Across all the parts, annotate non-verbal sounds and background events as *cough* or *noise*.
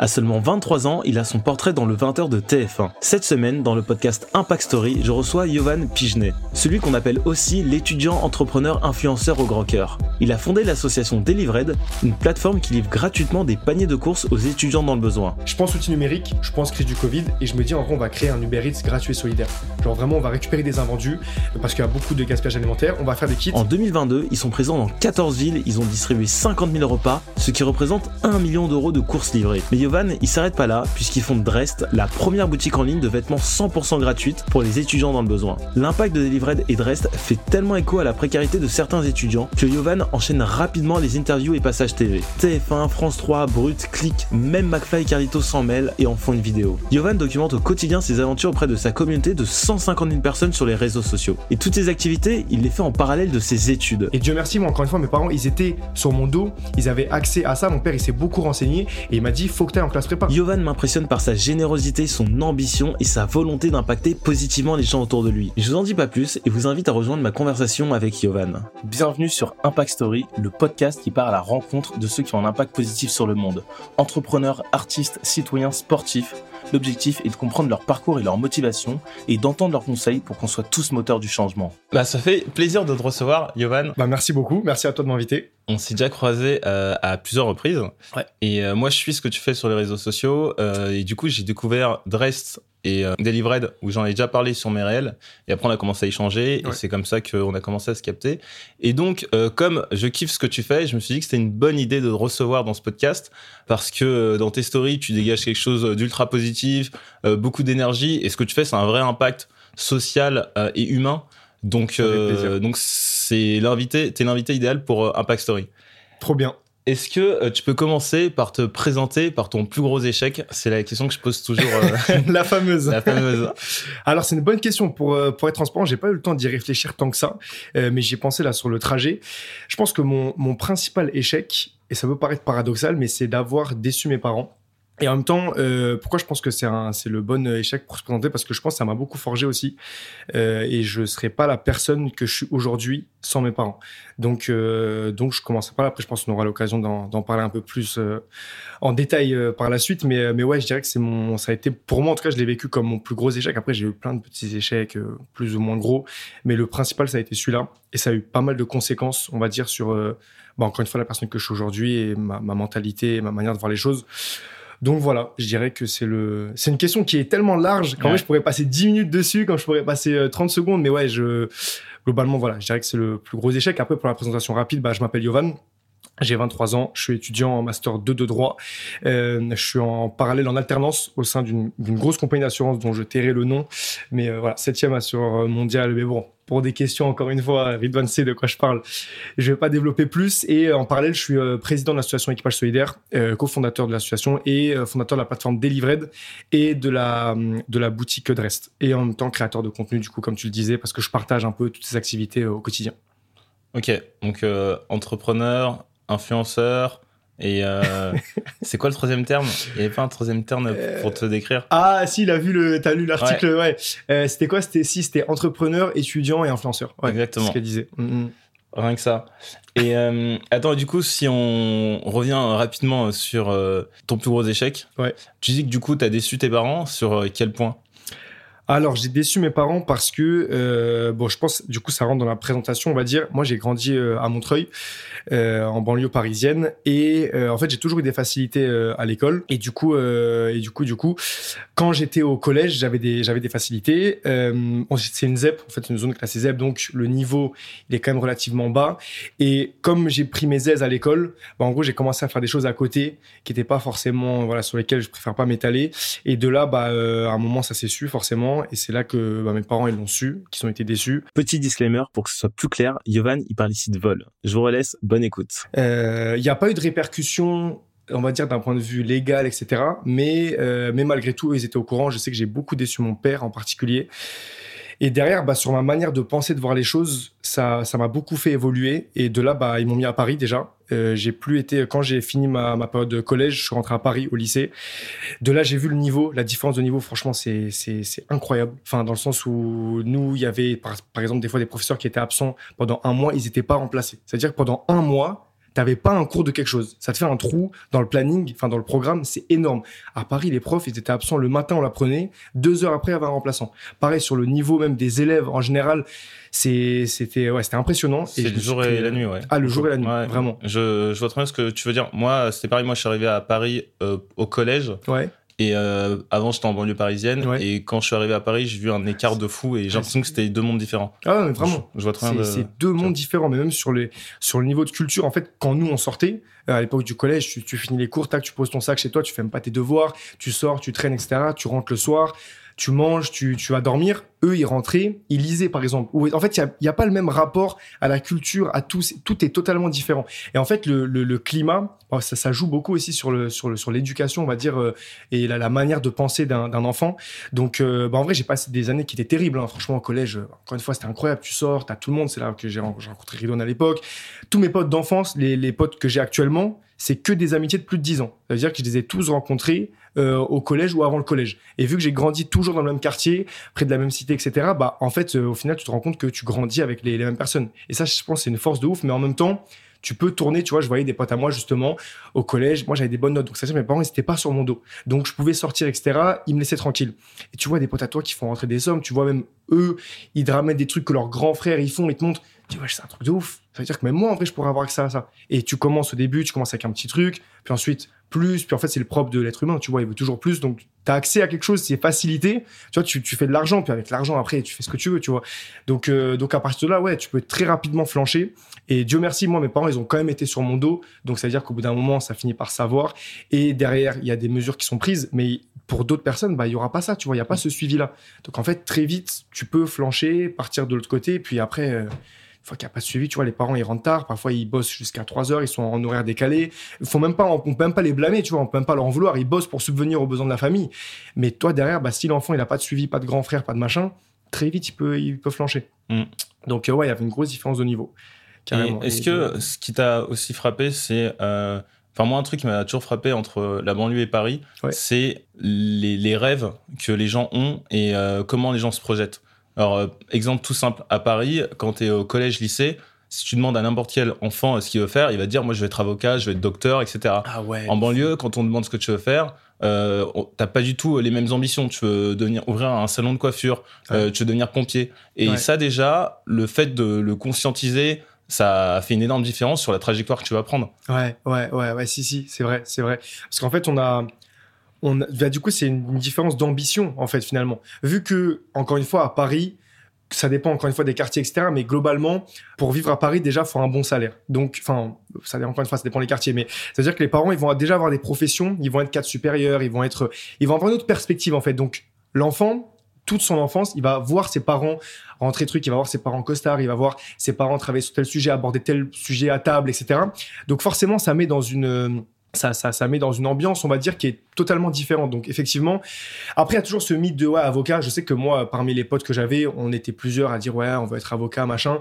À seulement 23 ans, il a son portrait dans le 20h de TF1. Cette semaine, dans le podcast Impact Story, je reçois Yovan Pigenet, celui qu'on appelle aussi l'étudiant entrepreneur influenceur au grand cœur. Il a fondé l'association Delivered, une plateforme qui livre gratuitement des paniers de courses aux étudiants dans le besoin. Je pense outil numérique, je pense crise du Covid, et je me dis en vrai on va créer un Uber Eats gratuit et solidaire. Genre vraiment on va récupérer des invendus, parce qu'il y a beaucoup de gaspillage alimentaire, on va faire des kits. En 2022, ils sont présents dans 14 villes, ils ont distribué 50 000 repas, ce qui représente 1 million d'euros de courses livrées. Mais Yovan, il s'arrête pas là, puisqu'ils font de Drest la première boutique en ligne de vêtements 100% gratuite pour les étudiants dans le besoin. L'impact de Delivered et Drest fait tellement écho à la précarité de certains étudiants que Yovan enchaîne rapidement les interviews et passages TV. TF1, France 3, Brut, Click, même McFly et Carlito s'en mêlent et en font une vidéo. Yovan documente au quotidien ses aventures auprès de sa communauté de 150 000 personnes sur les réseaux sociaux. Et toutes ces activités, il les fait en parallèle de ses études. Et Dieu merci, moi encore une fois, mes parents, ils étaient sur mon dos, ils avaient accès à ça. Mon père, il s'est beaucoup renseigné et il m'a dit, tu en classe prépa. Yovan m'impressionne par sa générosité, son ambition et sa volonté d'impacter positivement les gens autour de lui. Je vous en dis pas plus et vous invite à rejoindre ma conversation avec Yovan. Bienvenue sur Impact Story, le podcast qui part à la rencontre de ceux qui ont un impact positif sur le monde. Entrepreneurs, artistes, citoyens, sportifs. L'objectif est de comprendre leur parcours et leur motivation et d'entendre leurs conseils pour qu'on soit tous moteurs du changement. Bah, ça fait plaisir de te recevoir, Yovan. Bah merci beaucoup, merci à toi de m'inviter. On s'est déjà croisé euh, à plusieurs reprises. Ouais. Et euh, moi, je suis ce que tu fais sur les réseaux sociaux. euh, et du coup, j'ai découvert Drest et euh, Delivered, où j'en ai déjà parlé sur mes réels. Et après, on a commencé à échanger. Ouais. Et c'est comme ça qu'on a commencé à se capter. Et donc, euh, comme je kiffe ce que tu fais, je me suis dit que c'était une bonne idée de te recevoir dans ce podcast. Parce que euh, dans tes stories, tu dégages quelque chose d'ultra positif, euh, beaucoup d'énergie. Et ce que tu fais, c'est un vrai impact social euh, et humain. Donc, euh, donc c'est l'invité, t'es l'invité idéal pour euh, Impact Story. Trop bien. Est-ce que euh, tu peux commencer par te présenter par ton plus gros échec? C'est la question que je pose toujours, euh, *laughs* La fameuse. *laughs* la fameuse. Alors c'est une bonne question pour euh, pour être transparent. J'ai pas eu le temps d'y réfléchir tant que ça, euh, mais j'y ai pensé là sur le trajet. Je pense que mon mon principal échec, et ça peut paraître paradoxal, mais c'est d'avoir déçu mes parents. Et en même temps, euh, pourquoi je pense que c'est c'est le bon échec pour se présenter? Parce que je pense que ça m'a beaucoup forgé aussi, euh, et je serais pas la personne que je suis aujourd'hui sans mes parents. Donc euh, donc je commence pas là. Après je pense qu'on aura l'occasion d'en parler un peu plus euh, en détail euh, par la suite, mais, mais ouais, je dirais que c'est mon, ça a été, pour moi en tout cas, je l'ai vécu comme mon plus gros échec. Après, j'ai eu plein de petits échecs, euh, plus ou moins gros, mais le principal, ça a été celui-là. Et ça a eu pas mal de conséquences, on va dire, sur, euh, bah, encore une fois, la personne que je suis aujourd'hui et ma, ma mentalité, ma manière de voir les choses. Donc voilà, je dirais que c'est le, c'est une question qui est tellement large qu'en Ouais. vrai, je pourrais passer 10 minutes dessus, quand je pourrais passer euh, 30 secondes, mais ouais, je, globalement, voilà, je dirais que c'est le plus gros échec. Après, pour la présentation rapide, bah, je m'appelle Yovan. J'ai 23 ans, je suis étudiant en master 2 de droit. Euh, je suis en parallèle en alternance au sein d'une grosse compagnie d'assurance dont je tairai le nom. Mais euh, voilà, septième assureur mondial. Mais bon, pour des questions, encore une fois, Ridwan sait de quoi je parle. Je vais pas développer plus. Et euh, en parallèle, je suis président de l'association Équipage Solidaire, cofondateur de l'association et fondateur de la plateforme Delivered et de la, de la boutique Drest. Et en même temps, créateur de contenu, du coup, comme tu le disais, parce que je partage un peu toutes ces activités au quotidien. Ok, donc entrepreneur, influenceur, et euh, *laughs* c'est quoi le troisième terme? Il n'y avait pas un troisième terme pour te décrire? Ah, si, il a vu le, t'as lu l'article, ouais. Euh, c'était quoi? C'était si, c'était entrepreneur, étudiant et influenceur. Ouais, Exactement. C'est ce qu'elle disait. Mhm. Rien que ça. Et euh, attends, du coup, si on revient rapidement sur euh, ton plus gros échec, Ouais. tu dis que du coup, tu as déçu tes parents sur euh, quel point? Alors, j'ai déçu mes parents parce que, euh, bon, je pense, du coup, ça rentre dans la présentation, on va dire. Moi, j'ai grandi euh, à Montreuil, euh, en banlieue parisienne, et en fait, j'ai toujours eu des facilités à l'école. Et du coup, et du coup, du coup, quand j'étais au collège, j'avais des, j'avais des facilités. C'est une ZEP, en fait, une zone classée ZEP, donc le niveau, il est quand même relativement bas. Et comme j'ai pris mes aises à l'école, bah, en gros, j'ai commencé à faire des choses à côté qui n'étaient pas forcément, voilà, sur lesquelles je préfère pas m'étaler. Et de là, bah, à un moment, ça s'est su forcément, et c'est là que bah, mes parents ils l'ont su, qu'ils ont été déçus. Petit disclaimer pour que ce soit plus clair, Yovan, il parle ici de vol. Je vous relaisse, bonne écoute. Euh, Il n'y a pas eu de répercussions, on va dire d'un point de vue légal, etc. Mais euh, mais malgré tout, ils étaient au courant. Je sais que j'ai beaucoup déçu mon père en particulier. Et derrière, bah, sur ma manière de penser, de voir les choses, ça ça m'a beaucoup fait évoluer. Et de là, bah, ils m'ont mis à Paris déjà. Euh, j'ai plus été quand j'ai fini ma, ma période de collège, je suis rentré à Paris au lycée. De là, j'ai vu le niveau, la différence de niveau. Franchement, c'est incroyable. Enfin, dans le sens où nous, il y avait par, par exemple des fois des professeurs qui étaient absents pendant un mois, ils n'étaient pas remplacés. C'est-à-dire que pendant un mois, t'avais pas un cours de quelque chose. Ça te fait un trou dans le planning, enfin dans le programme, c'est énorme. À Paris, les profs, ils étaient absents le matin, on l'apprenait. Deux heures après, il y avait un remplaçant. Pareil sur le niveau même des élèves en général, c'était ouais, impressionnant. C'est le jour et la nuit, ouais. Ah, le jour et la nuit, vraiment. Je, je vois très bien ce que tu veux dire. Moi, c'était pareil. Moi, je suis arrivé à Paris euh, au collège. Ouais. Et euh, avant, j'étais en banlieue parisienne. Et quand je suis arrivé à Paris, j'ai vu un écart de fou et j'ai l'impression que c'était deux mondes différents. Ah, mais vraiment. Je, vois très bien. C'est deux mondes différents, mais même sur, les, sur le niveau de culture. En fait, quand nous, on sortait, euh, à l'époque du collège, tu, tu, finis les cours, tac, tu poses ton sac chez toi, tu fais même pas tes devoirs, tu sors, tu traînes, etc. Tu rentres le soir tu manges, tu, tu vas dormir. Eux, ils rentraient, ils lisaient, par exemple. En fait, il n'y a, pas le même rapport à la culture, à tout. Tout est totalement différent. Et en fait, le, climat, oh, ça, joue beaucoup aussi sur le sur l'éducation, on va dire, euh, et la, manière de penser d'un enfant. Donc, euh, bah, en vrai, j'ai passé des années qui étaient terribles. Hein. Franchement, au collège, euh, encore une fois, c'était incroyable. Tu sors, t'as tout le monde. C'est là que j'ai rencontré Ridon à l'époque. Tous mes potes d'enfance, les, potes que j'ai actuellement, c'est que des amitiés de plus de 10 ans. Ça veut dire que je les ai tous rencontrés au collège ou avant le collège. Et vu que j'ai grandi toujours dans le même quartier, près de la même cité, etc., bah, en fait, euh, au final, tu te rends compte que tu grandis avec les, mêmes personnes. Et ça, je pense, c'est une force de ouf, mais en même temps, tu peux tourner, tu vois, je voyais des potes à moi justement au collège, moi j'avais des bonnes notes, donc ça mes parents ils étaient pas sur mon dos, donc je pouvais sortir, etc. Ils me laissaient tranquille. Et tu vois des potes à toi qui font rentrer des sommes, tu vois même eux, ils te des trucs que leurs grands frères ils font, ils te montrent, tu vois, c'est un truc de ouf. Ça veut dire que même moi en vrai je pourrais avoir accès à ça. Et tu commences au début, tu commences avec un petit truc, puis ensuite plus, puis en fait c'est le propre de l'être humain, tu vois, il veut toujours plus, donc tu as accès à quelque chose, c'est facilité, tu vois, tu, tu fais de l'argent, puis avec l'argent après tu fais ce que tu veux, tu vois. Donc, euh, donc à partir de là, ouais, tu peux très rapidement flancher, et Dieu merci, moi mes parents ils ont quand même été sur mon dos, donc ça veut dire qu'au bout d'un moment ça finit par savoir, et derrière il y a des mesures qui sont prises, mais pour d'autres personnes, bah il y aura pas ça, tu vois, il y a pas ce suivi là. Donc en fait très vite tu peux flancher, partir de l'autre côté, puis après... Euh, fois qu'il n'y a pas de suivi, tu vois, les parents, ils rentrent tard, parfois ils bossent jusqu'à 3 heures, ils sont en horaire décalé. Faut même pas, on peut même pas les blâmer, tu vois, on peut même pas leur en vouloir, ils bossent pour subvenir aux besoins de la famille. Mais toi, derrière, bah, si l'enfant, il a pas de suivi, pas de grand frère, pas de machin, très vite, il peut, il peut flancher. Mm. Donc, euh, ouais, il y avait une grosse différence de niveau. Est-ce que ce qui t'a aussi frappé, c'est. Euh, enfin, moi, un truc qui m'a toujours frappé entre la banlieue et Paris, c'est les, rêves que les gens ont et euh, comment les gens se projettent. Alors, euh, exemple tout simple, à Paris, quand tu es au collège, lycée, si tu demandes à n'importe quel enfant ce qu'il veut faire, il va dire moi je vais être avocat, je vais être docteur, etc. Ah ouais. En banlieue, quand on demande ce que tu veux faire, euh, t'as pas du tout les mêmes ambitions. Tu veux devenir ouvrir un salon de coiffure, euh, tu veux devenir pompier. Et ça déjà, le fait de le conscientiser, ça a fait une énorme différence sur la trajectoire que tu vas prendre. Ouais, ouais, ouais, ouais, si, si, c'est vrai, c'est vrai. Parce qu'en fait, on a, on bah, du coup, c'est une, différence d'ambition, en fait, finalement. Vu que, encore une fois, à Paris, ça dépend encore une fois des quartiers, etc. Mais globalement, pour vivre à Paris, déjà, faut un bon salaire. Donc, enfin, ça encore une fois, ça dépend des quartiers. Mais c'est-à-dire que les parents, ils vont déjà avoir des professions, ils vont être cadres supérieurs, ils vont être, ils vont avoir une autre perspective, en fait. Donc, l'enfant, toute son enfance, il va voir ses parents rentrer truc, il va voir ses parents costards, il va voir ses parents travailler sur tel sujet, aborder tel sujet à table, etc. Donc, forcément, ça met dans une, ça, ça, ça met dans une ambiance, on va dire, qui est totalement différente. Donc, effectivement, après, il y a toujours ce mythe de ouais, avocat. Je sais que moi, parmi les potes que j'avais, on était plusieurs à dire ouais, on veut être avocat, machin.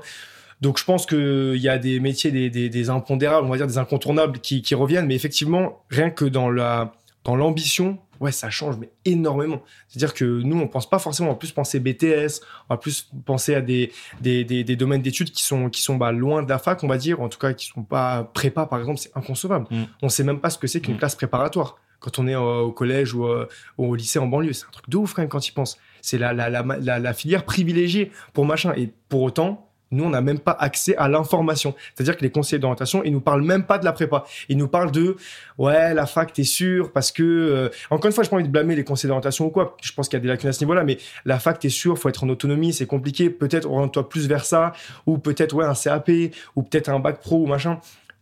Donc, je pense qu'il y a des métiers, des, des, impondérables, on va dire des incontournables qui, qui reviennent. Mais effectivement, rien que dans la dans l'ambition, ouais, ça change, mais énormément. C'est-à-dire que nous, on pense pas forcément, on va plus penser BTS, on va plus penser à des, des, des, des domaines d'études qui sont, qui sont bah, loin de la fac, on va dire, en tout cas, qui sont pas prépa, par exemple, c'est inconcevable. On mm. On sait même pas ce que c'est qu'une mm. classe préparatoire. Quand on est au collège ou, euh, au lycée en banlieue, c'est un truc de ouf quand même quand il pense. C'est la, la, la filière privilégiée pour machin. Et pour autant, nous, on n'a même pas accès à l'information. C'est-à-dire que les conseillers d'orientation, ils nous parlent même pas de la prépa. Ils nous parlent de, ouais, la fac, t'es sûr, parce que, euh, encore une fois, je pas envie de blâmer les conseillers d'orientation ou quoi. Je pense qu'il y a des lacunes à ce niveau-là, mais la fac, t'es sûr, faut être en autonomie, c'est compliqué. Peut-être oriente-toi plus vers ça, ou peut-être, ouais, un CAP, ou peut-être un bac pro ou machin.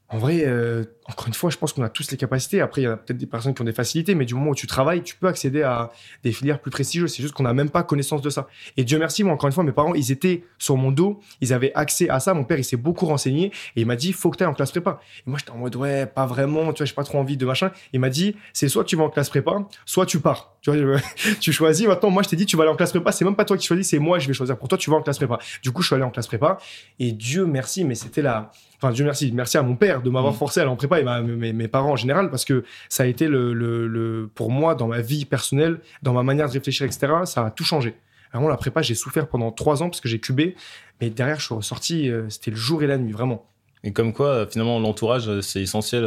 En vrai, euh, encore une fois, je pense qu'on a tous les capacités. Après, il y a peut-être des personnes qui ont des facilités, mais du moment où tu travailles, tu peux accéder à des filières plus prestigieuses. C'est juste qu'on n'a même pas connaissance de ça. Et Dieu merci, moi, encore une fois, mes parents, ils étaient sur mon dos, ils avaient accès à ça. Mon père, il s'est beaucoup renseigné et il m'a dit, faut que tu ailles en classe prépa. Et moi, j'étais en mode, ouais, pas vraiment, tu vois, j'ai pas trop envie de machin. Il m'a dit, c'est soit tu vas en classe prépa, soit tu pars. Tu vois, *laughs* tu choisis. Maintenant, moi, je t'ai dit, tu vas aller en classe prépa. C'est même pas toi qui choisis, c'est moi, je vais choisir pour toi, tu vas en classe prépa. Du coup, je suis allé en classe prépa et Dieu merci, mais c'était la, enfin Dieu merci, merci à mon père de m'avoir mm. forcé à aller en prépa et mes, mes, parents en général parce que ça a été le, le, pour moi dans ma vie personnelle, dans ma manière de réfléchir, etc. Ça a tout changé. Vraiment la prépa, j'ai souffert pendant trois ans parce que j'ai cubé, mais derrière je suis ressorti, euh, c'était le jour et la nuit vraiment. Et comme quoi, finalement, l'entourage, c'est essentiel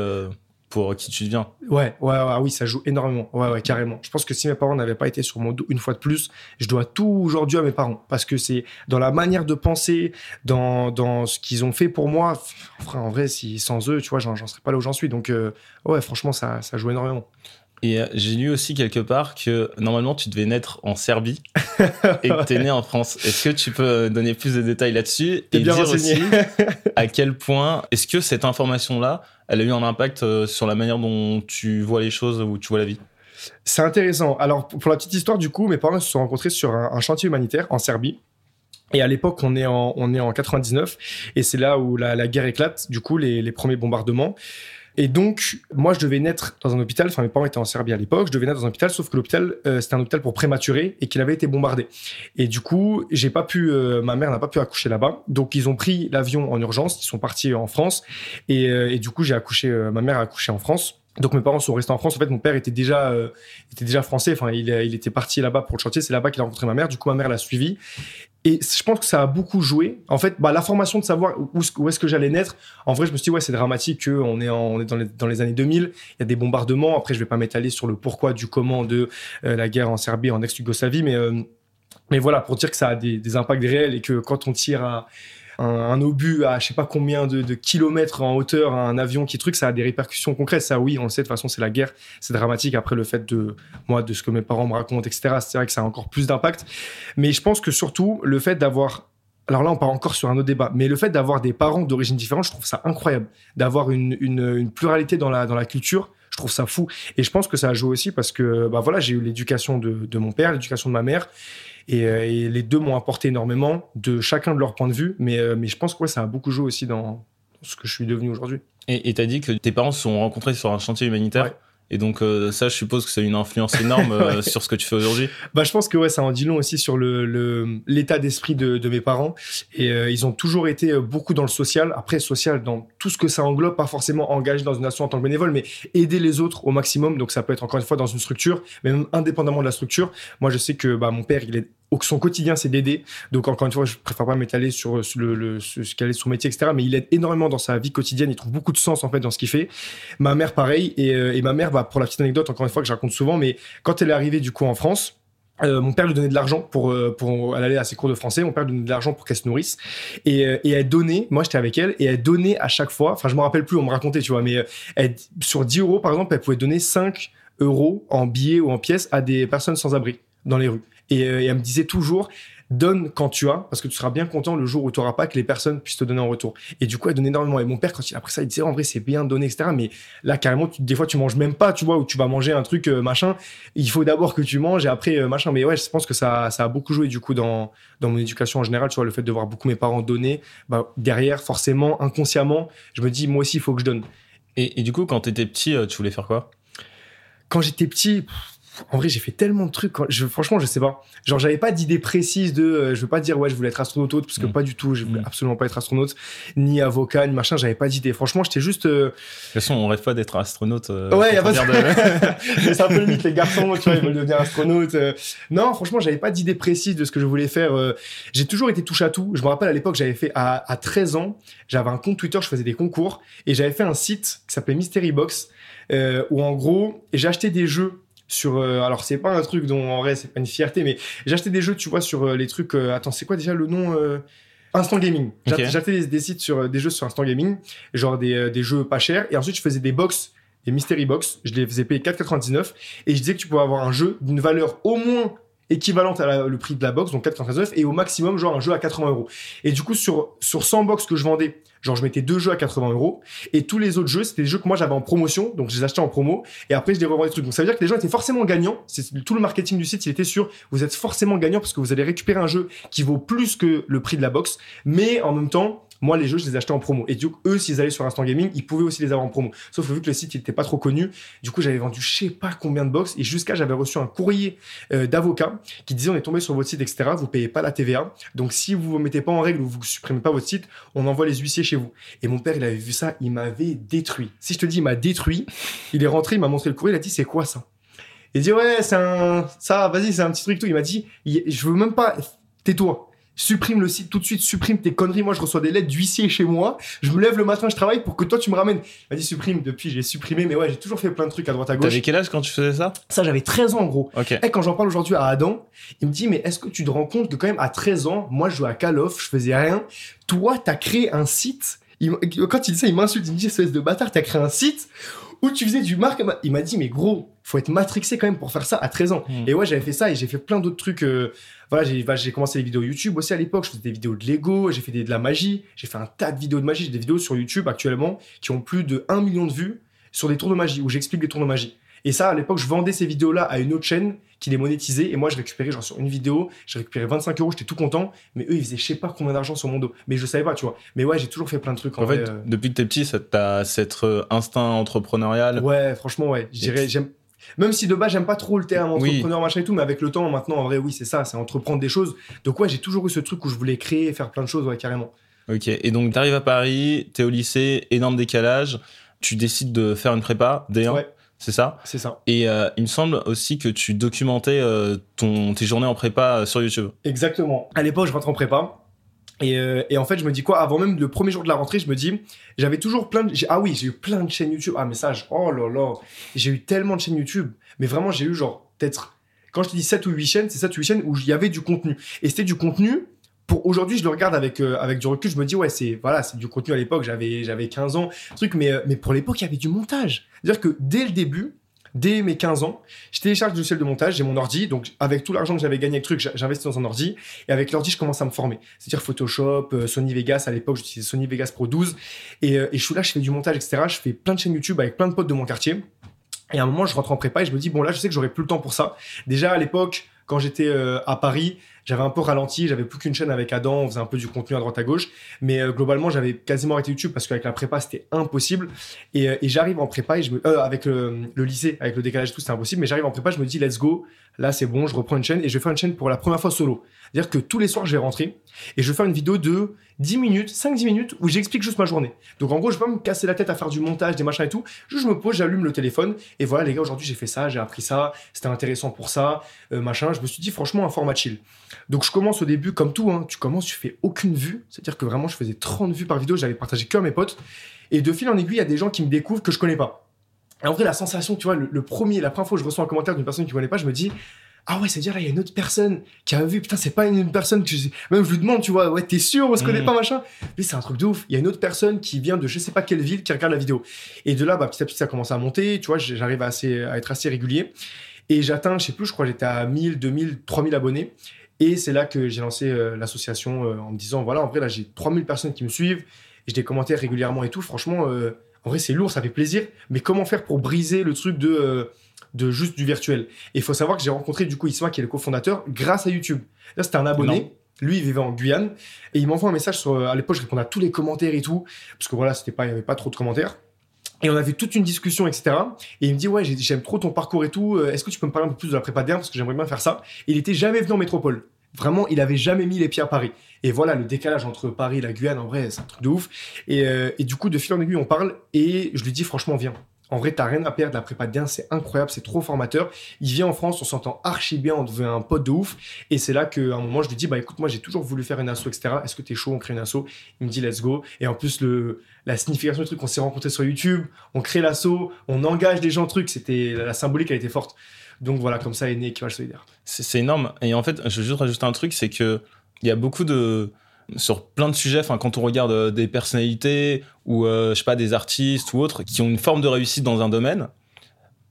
pour qui tu deviens. Ouais, ouais, ouais, oui, ça joue énormément. Ouais, ouais, carrément. Je pense que si mes parents n'avaient pas été sur mon dos une fois de plus, je dois tout aujourd'hui à mes parents parce que c'est dans la manière de penser, dans, dans ce qu'ils ont fait pour moi. en vrai, si sans eux, tu vois, j'en serais pas là où j'en suis. Donc, euh, ouais, franchement, ça, ça joue énormément. Et euh, j'ai lu aussi quelque part que normalement tu devais naître en Serbie *laughs* et que tu es né en France. Est-ce que tu peux donner plus de détails là-dessus et bien dire aussi *laughs* à quel point est-ce que cette information-là, elle a eu un impact euh, sur la manière dont tu vois les choses ou tu vois la vie C'est intéressant. Alors pour la petite histoire du coup, mes parents se sont rencontrés sur un, chantier humanitaire en Serbie. Et à l'époque, on est en on est en 99 et c'est là où la, guerre éclate. Du coup, les, les premiers bombardements. Et donc, moi, je devais naître dans un hôpital. Enfin, mes parents étaient en Serbie à l'époque. Je devais naître dans un hôpital, sauf que l'hôpital, euh, c'était un hôpital pour prématurés et qu'il avait été bombardé. Et du coup, j'ai pas pu, euh, ma mère n'a pas pu accoucher là-bas. Donc, ils ont pris l'avion en urgence. Ils sont partis en France. Et, euh, et du coup, j'ai accouché, ma mère a accouché en France. Donc mes parents sont restés en France. En fait, mon père était déjà était déjà français. Enfin, il, il était parti là-bas pour le chantier. C'est là-bas qu'il a rencontré ma mère. Du coup, ma mère l'a suivi. Et je pense que ça a beaucoup joué. En fait, bah, l'information de savoir où, où est-ce que j'allais naître, en vrai, je me suis dit, ouais, c'est dramatique qu'on est, on est dans, les, dans les années 2000, il y a des bombardements. Après, je vais pas m'étaler sur le pourquoi du comment de euh, la guerre en Serbie, en ex-Yougoslavie, mais, euh, mais voilà, pour dire que ça a des, des impacts réels et que quand on tire à un, obus à je sais pas combien de, kilomètres en hauteur, un avion qui truc, ça a des répercussions concrètes. Ça, oui, on le sait, de toute façon, c'est la guerre, c'est dramatique. Après, le fait de, moi, de ce que mes parents me racontent, etc., c'est vrai que ça a encore plus d'impact. Mais je pense que surtout, le fait d'avoir alors là, on part encore sur un autre débat, mais le fait d'avoir des parents d'origine différente, je trouve ça incroyable. D'avoir une, pluralité dans la, dans la culture, je trouve ça fou. Et je pense que ça a joué aussi parce que, bah voilà, j'ai eu l'éducation de, de mon père, l'éducation de ma mère. Euh, et, les deux m'ont apporté énormément de chacun de leur point de vue. Mais, euh, mais je pense que ça a beaucoup joué aussi dans ce que je suis devenu aujourd'hui. Et tu as dit que tes parents se sont rencontrés sur un chantier humanitaire. Et donc euh, ça, je suppose que ça a une influence énorme euh, *laughs* sur ce que tu fais aujourd'hui. Bah, je pense que ouais, ça en dit long aussi sur le l'état d'esprit de, de, mes parents. Et euh, ils ont toujours été beaucoup dans le social. Après, social dans tout ce que ça englobe, pas forcément engagé dans une nation en tant que bénévole, mais aider les autres au maximum. Donc ça peut être encore une fois dans une structure, mais même indépendamment de la structure. Moi, je sais que bah, mon père, il est son quotidien c'est d'aider donc encore une fois je préfère pas m'étaler sur, le, ce, qu'elle est son métier etc mais il aide énormément dans sa vie quotidienne il trouve beaucoup de sens en fait dans ce qu'il fait ma mère pareil et, et ma mère bah, pour la petite anecdote, encore une fois, que je raconte souvent, mais quand elle est arrivée du coup en France, euh, mon père lui donnait de l'argent pour euh, pour allait à ses cours de français. Mon père lui donnait de l'argent pour qu'elle se nourrisse et, euh, elle donnait. Moi j'étais avec elle et elle donnait à chaque fois. Enfin je me rappelle plus, on me racontait, tu vois, mais sur 10 euros par exemple, elle pouvait donner 5 euros en billets ou en pièces à des personnes sans abri dans les rues. Et, et elle me disait toujours, donne quand tu as, parce que tu seras bien content le jour où tu n'auras pas que les personnes puissent te donner en retour. Et du coup, elle donne énormément. Et mon père, quand il après ça, il disait en vrai, c'est bien de donner, etc. Mais là, carrément, des fois, tu manges même pas, tu vois, ou tu vas manger un truc euh, machin. Il faut d'abord que tu manges et après euh, machin. Mais ouais, je pense que ça, ça a beaucoup joué du coup dans dans mon éducation en général. Tu vois, le fait de voir beaucoup mes parents donner, bah, derrière, forcément, inconsciemment, je me dis moi aussi, il faut que je donne. Et, et du coup, quand tu étais petit, euh, tu voulais faire quoi? Quand j'étais petit en vrai, j'ai fait tellement de trucs. Je, franchement, je sais pas. Genre, j'avais pas d'idée précise de. Euh, je veux pas dire, ouais, je voulais être astronaute autre, parce que mm. pas du tout. Je voulais mm. absolument pas être astronaute, ni avocat, ni machin. J'avais pas d'idée. Franchement, j'étais juste. Euh, de toute façon, on rêve pas d'être astronaute. Euh, ouais, y a pas de... *laughs* c'est un peu limite, les garçons, tu vois, ils veulent devenir astronaute. Non, franchement, j'avais pas d'idée précise de ce que je voulais faire. J'ai toujours été touche à tout. Je me rappelle à l'époque, j'avais fait à, à 13 ans, j'avais un compte Twitter, je faisais des concours, et j'avais fait un site qui s'appelait Mystery Box, où en gros, j'ai acheté des jeux sur euh, alors c'est pas un truc dont en vrai c'est pas une fierté mais j'ai acheté des jeux tu vois sur euh, les trucs euh, attends c'est quoi déjà le nom Instant Gaming j'ai acheté des, sites sur des jeux sur Instant Gaming genre des, des jeux pas chers et ensuite je faisais des box des mystery box je les faisais payer 4,99 et je disais que tu pouvais avoir un jeu d'une valeur au moins équivalente à le prix de la box, donc 4,99 et au maximum genre un jeu à 80 euros. Et du coup sur sur 100 box que je vendais, genre je mettais deux jeux à 80 euros et tous les autres jeux c'était des jeux que moi j'avais en promotion, donc je les achetais en promo et après je les revendais des trucs. Donc ça veut dire que les gens étaient forcément gagnants. C'est tout le marketing du site, il était sûr. Vous êtes forcément gagnant parce que vous allez récupérer un jeu qui vaut plus que le prix de la box, mais en même temps moi, les jeux, je les achetais en promo. Et du coup, eux, s'ils allaient sur Instant Gaming, ils pouvaient aussi les avoir en promo. Sauf que vu que le site n'était pas trop connu, du coup, j'avais vendu je sais pas combien de box. Et jusqu'à, j'avais reçu un courrier euh, d'avocat qui disait on est tombé sur votre site, etc. Vous payez pas la TVA. Donc, si vous vous mettez pas en règle ou vous supprimez pas votre site, on envoie les huissiers chez vous. Et mon père, il avait vu ça, il m'avait détruit. Si je te dis, il m'a détruit, il est rentré, il m'a montré le courrier, il a dit c'est quoi ça? Il dit ouais, c'est un, ça, vas-y, c'est un petit truc tout. Il m'a dit, je veux même pas, tais-toi supprime le site tout de suite, supprime tes conneries. Moi, je reçois des lettres d'huissier chez moi. Je me lève le matin, je travaille pour que toi, tu me ramènes. Il m'a dit supprime. Depuis, j'ai supprimé. Mais ouais, j'ai toujours fait plein de trucs à droite à gauche. T'avais quel âge quand tu faisais ça? Ça, j'avais 13 ans, en gros. Et quand j'en parle aujourd'hui à Adam, il me dit, mais est-ce que tu te rends compte que quand même à 13 ans, moi, je jouais à Call of, je faisais rien. Toi, t'as créé un site. Il- quand il dit ça, il m'insulte. Il me dit, espèce de bâtard, t'as créé un site où tu faisais du marque. Il m'a dit, mais gros, faut être matrixé quand même pour faire ça à 13 ans. Hmm. Et ouais, j'avais fait ça et j'ai fait plein d'autres trucs. euh, voilà, j'ai bah, j'ai commencé les vidéos YouTube aussi à l'époque. Je faisais des vidéos de Lego, j'ai fait des, de la magie. J'ai fait un tas de vidéos de magie. J'ai des vidéos sur YouTube actuellement qui ont plus de 1 million de vues sur des tours de magie où j'explique les tours de magie. Et ça, à l'époque, je vendais ces vidéos-là à une autre chaîne qui les monétisait. Et moi, je récupérais, genre, sur une vidéo, j'ai récupéré 25 euros, j'étais tout content. Mais eux, ils faisaient je sais pas combien d'argent sur mon dos. Mais je savais pas, tu vois. Mais ouais, j'ai toujours fait plein de trucs en, En fait, vrai, euh. depuis que t'es petit, t'as cet euh, instinct entrepreneurial. Ouais, franchement, ouais. Je dirais, j'aime. Même si de base, j'aime pas trop le terme Oui. entrepreneur, machin et tout, mais avec le temps, maintenant, en vrai, oui, c'est ça, c'est entreprendre des choses. Donc, ouais, j'ai toujours eu ce truc où je voulais créer, faire plein de choses, ouais, carrément. Ok. Et donc, t'arrives à Paris, t'es au lycée, énorme décalage. Tu décides de faire une prépa, D1, Ouais. C'est ça C'est ça. Et euh, il me semble aussi que tu documentais euh, ton, tes journées en prépa euh, sur YouTube. Exactement. À l'époque, je rentre en prépa. Et, euh, et en fait, je me dis quoi Avant même le premier jour de la rentrée, je me dis, j'avais toujours plein de. Ah oui, j'ai eu plein de chaînes YouTube. Ah, mais ça, je- oh là là. J'ai eu tellement de chaînes YouTube. Mais vraiment, j'ai eu genre, peut-être. Quand je te dis 7 ou 8 chaînes, c'est 7 ou 8 chaînes où il y avait du contenu. Et c'était du contenu. Pour aujourd'hui, je le regarde avec, euh, avec du recul, je me dis, ouais, c'est voilà, c'est du contenu à l'époque, j'avais j'avais 15 ans, truc, mais, euh, mais pour l'époque, il y avait du montage. C'est-à-dire que dès le début, dès mes 15 ans, je télécharge le logiciel de montage, j'ai mon ordi, donc avec tout l'argent que j'avais gagné avec truc, j'investis dans un ordi, et avec l'ordi, je commence à me former. C'est-à-dire Photoshop, euh, Sony Vegas, à l'époque, j'utilisais Sony Vegas Pro 12, et, euh, et je suis là, je fais du montage, etc. Je fais plein de chaînes YouTube avec plein de potes de mon quartier. Et à un moment, je rentre en prépa et je me dis, bon, là, je sais que j'aurai plus le temps pour ça. Déjà, à l'époque, quand j'étais euh, à Paris, j'avais un peu ralenti, j'avais plus qu'une chaîne avec Adam, on faisait un peu du contenu à droite à gauche. Mais euh, globalement, j'avais quasiment arrêté YouTube parce qu'avec la prépa, c'était impossible. Et, euh, j'arrive en prépa je me, euh, avec le, le lycée, avec le décalage et tout, c'était impossible. Mais j'arrive en prépa, je me dis, let's go. Là, c'est bon, je reprends une chaîne et je vais faire une chaîne pour la première fois solo. C'est-à-dire que tous les soirs, je vais rentrer et je vais faire une vidéo de 10 minutes, 5-10 minutes où j'explique juste ma journée. Donc en gros, je vais pas me casser la tête à faire du montage, des machins et tout. Juste, je me pose, j'allume le téléphone et voilà, les gars, aujourd'hui, j'ai fait ça, j'ai appris ça, c'était intéressant pour ça, euh, machin. Je me suis dit, franchement, un format chill. Donc je commence au début comme tout, hein. tu commences, tu fais aucune vue. C'est-à-dire que vraiment, je faisais 30 vues par vidéo, j'avais partagé que à mes potes. Et de fil en aiguille, il y a des gens qui me découvrent que je connais pas. Et en vrai, la sensation, tu vois, le, premier, la première fois que je reçois un commentaire d'une personne que je connais pas, je me dis, ah ouais, c'est-à-dire là, il y a une autre personne qui a vu, putain, c'est pas une, personne que je... Même je lui demande, tu vois, ouais, t'es sûr, on se connaît Mhm. pas, machin. Mais c'est un truc de ouf. Il y a une autre personne qui vient de je sais pas quelle ville qui regarde la vidéo. Et de là, bah, petit à petit, ça commence à monter, tu vois, j'arrive à, assez, à être assez régulier. Et j'atteins, je sais plus, je crois, j'étais à 1000, 2000, 3000 abonnés. Et c'est là que j'ai lancé euh, l'association euh, en me disant, voilà, en vrai, là, j'ai 3000 personnes qui me suivent, j'ai des commentaires régulièrement et tout. Franchement, euh, en vrai, c'est lourd, ça fait plaisir. Mais comment faire pour briser le truc de, de juste du virtuel Et il faut savoir que j'ai rencontré, du coup, Isma, qui est le cofondateur, grâce à YouTube. Là, c'était un abonné. Non. Lui, il vivait en Guyane. Et il m'envoie un message sur, à l'époque, je répondais à tous les commentaires et tout. Parce que voilà, c'était pas, il y avait pas trop de commentaires. Et on avait toute une discussion, etc. Et il me dit, ouais, j'ai- j'aime trop ton parcours et tout. Euh, Est-ce que tu peux me parler un peu plus de la prépa d'air? Parce que j'aimerais bien faire ça. Et il était jamais venu en métropole. Vraiment, il avait jamais mis les pieds à Paris. Et voilà, le décalage entre Paris et la Guyane, en vrai, c'est un truc de ouf. Et, euh, et du coup, de fil en aiguille, on parle. Et je lui dis, franchement, viens. En vrai, t'as rien à perdre. La prépa d'air, c'est incroyable, c'est trop formateur. Il vient en France, on s'entend archi bien, on devient un pote de ouf. Et c'est là qu'à un moment, je lui dis, bah écoute, moi, j'ai toujours voulu faire une asso, etc. Est-ce que t'es chaud, on crée une asso Il me dit, let's go. Et en plus, le, la signification du truc, on s'est rencontrés sur YouTube, on crée l'asso, on engage des gens, truc. C'était, la symbolique, elle était forte. Donc voilà, comme ça est né Équipage Solidaire. C'est énorme. Et en fait, je veux juste rajouter un truc, c'est que il y a beaucoup de sur plein de sujets. Enfin, quand on regarde euh, des personnalités ou euh, je sais pas des artistes ou autres qui ont une forme de réussite dans un domaine,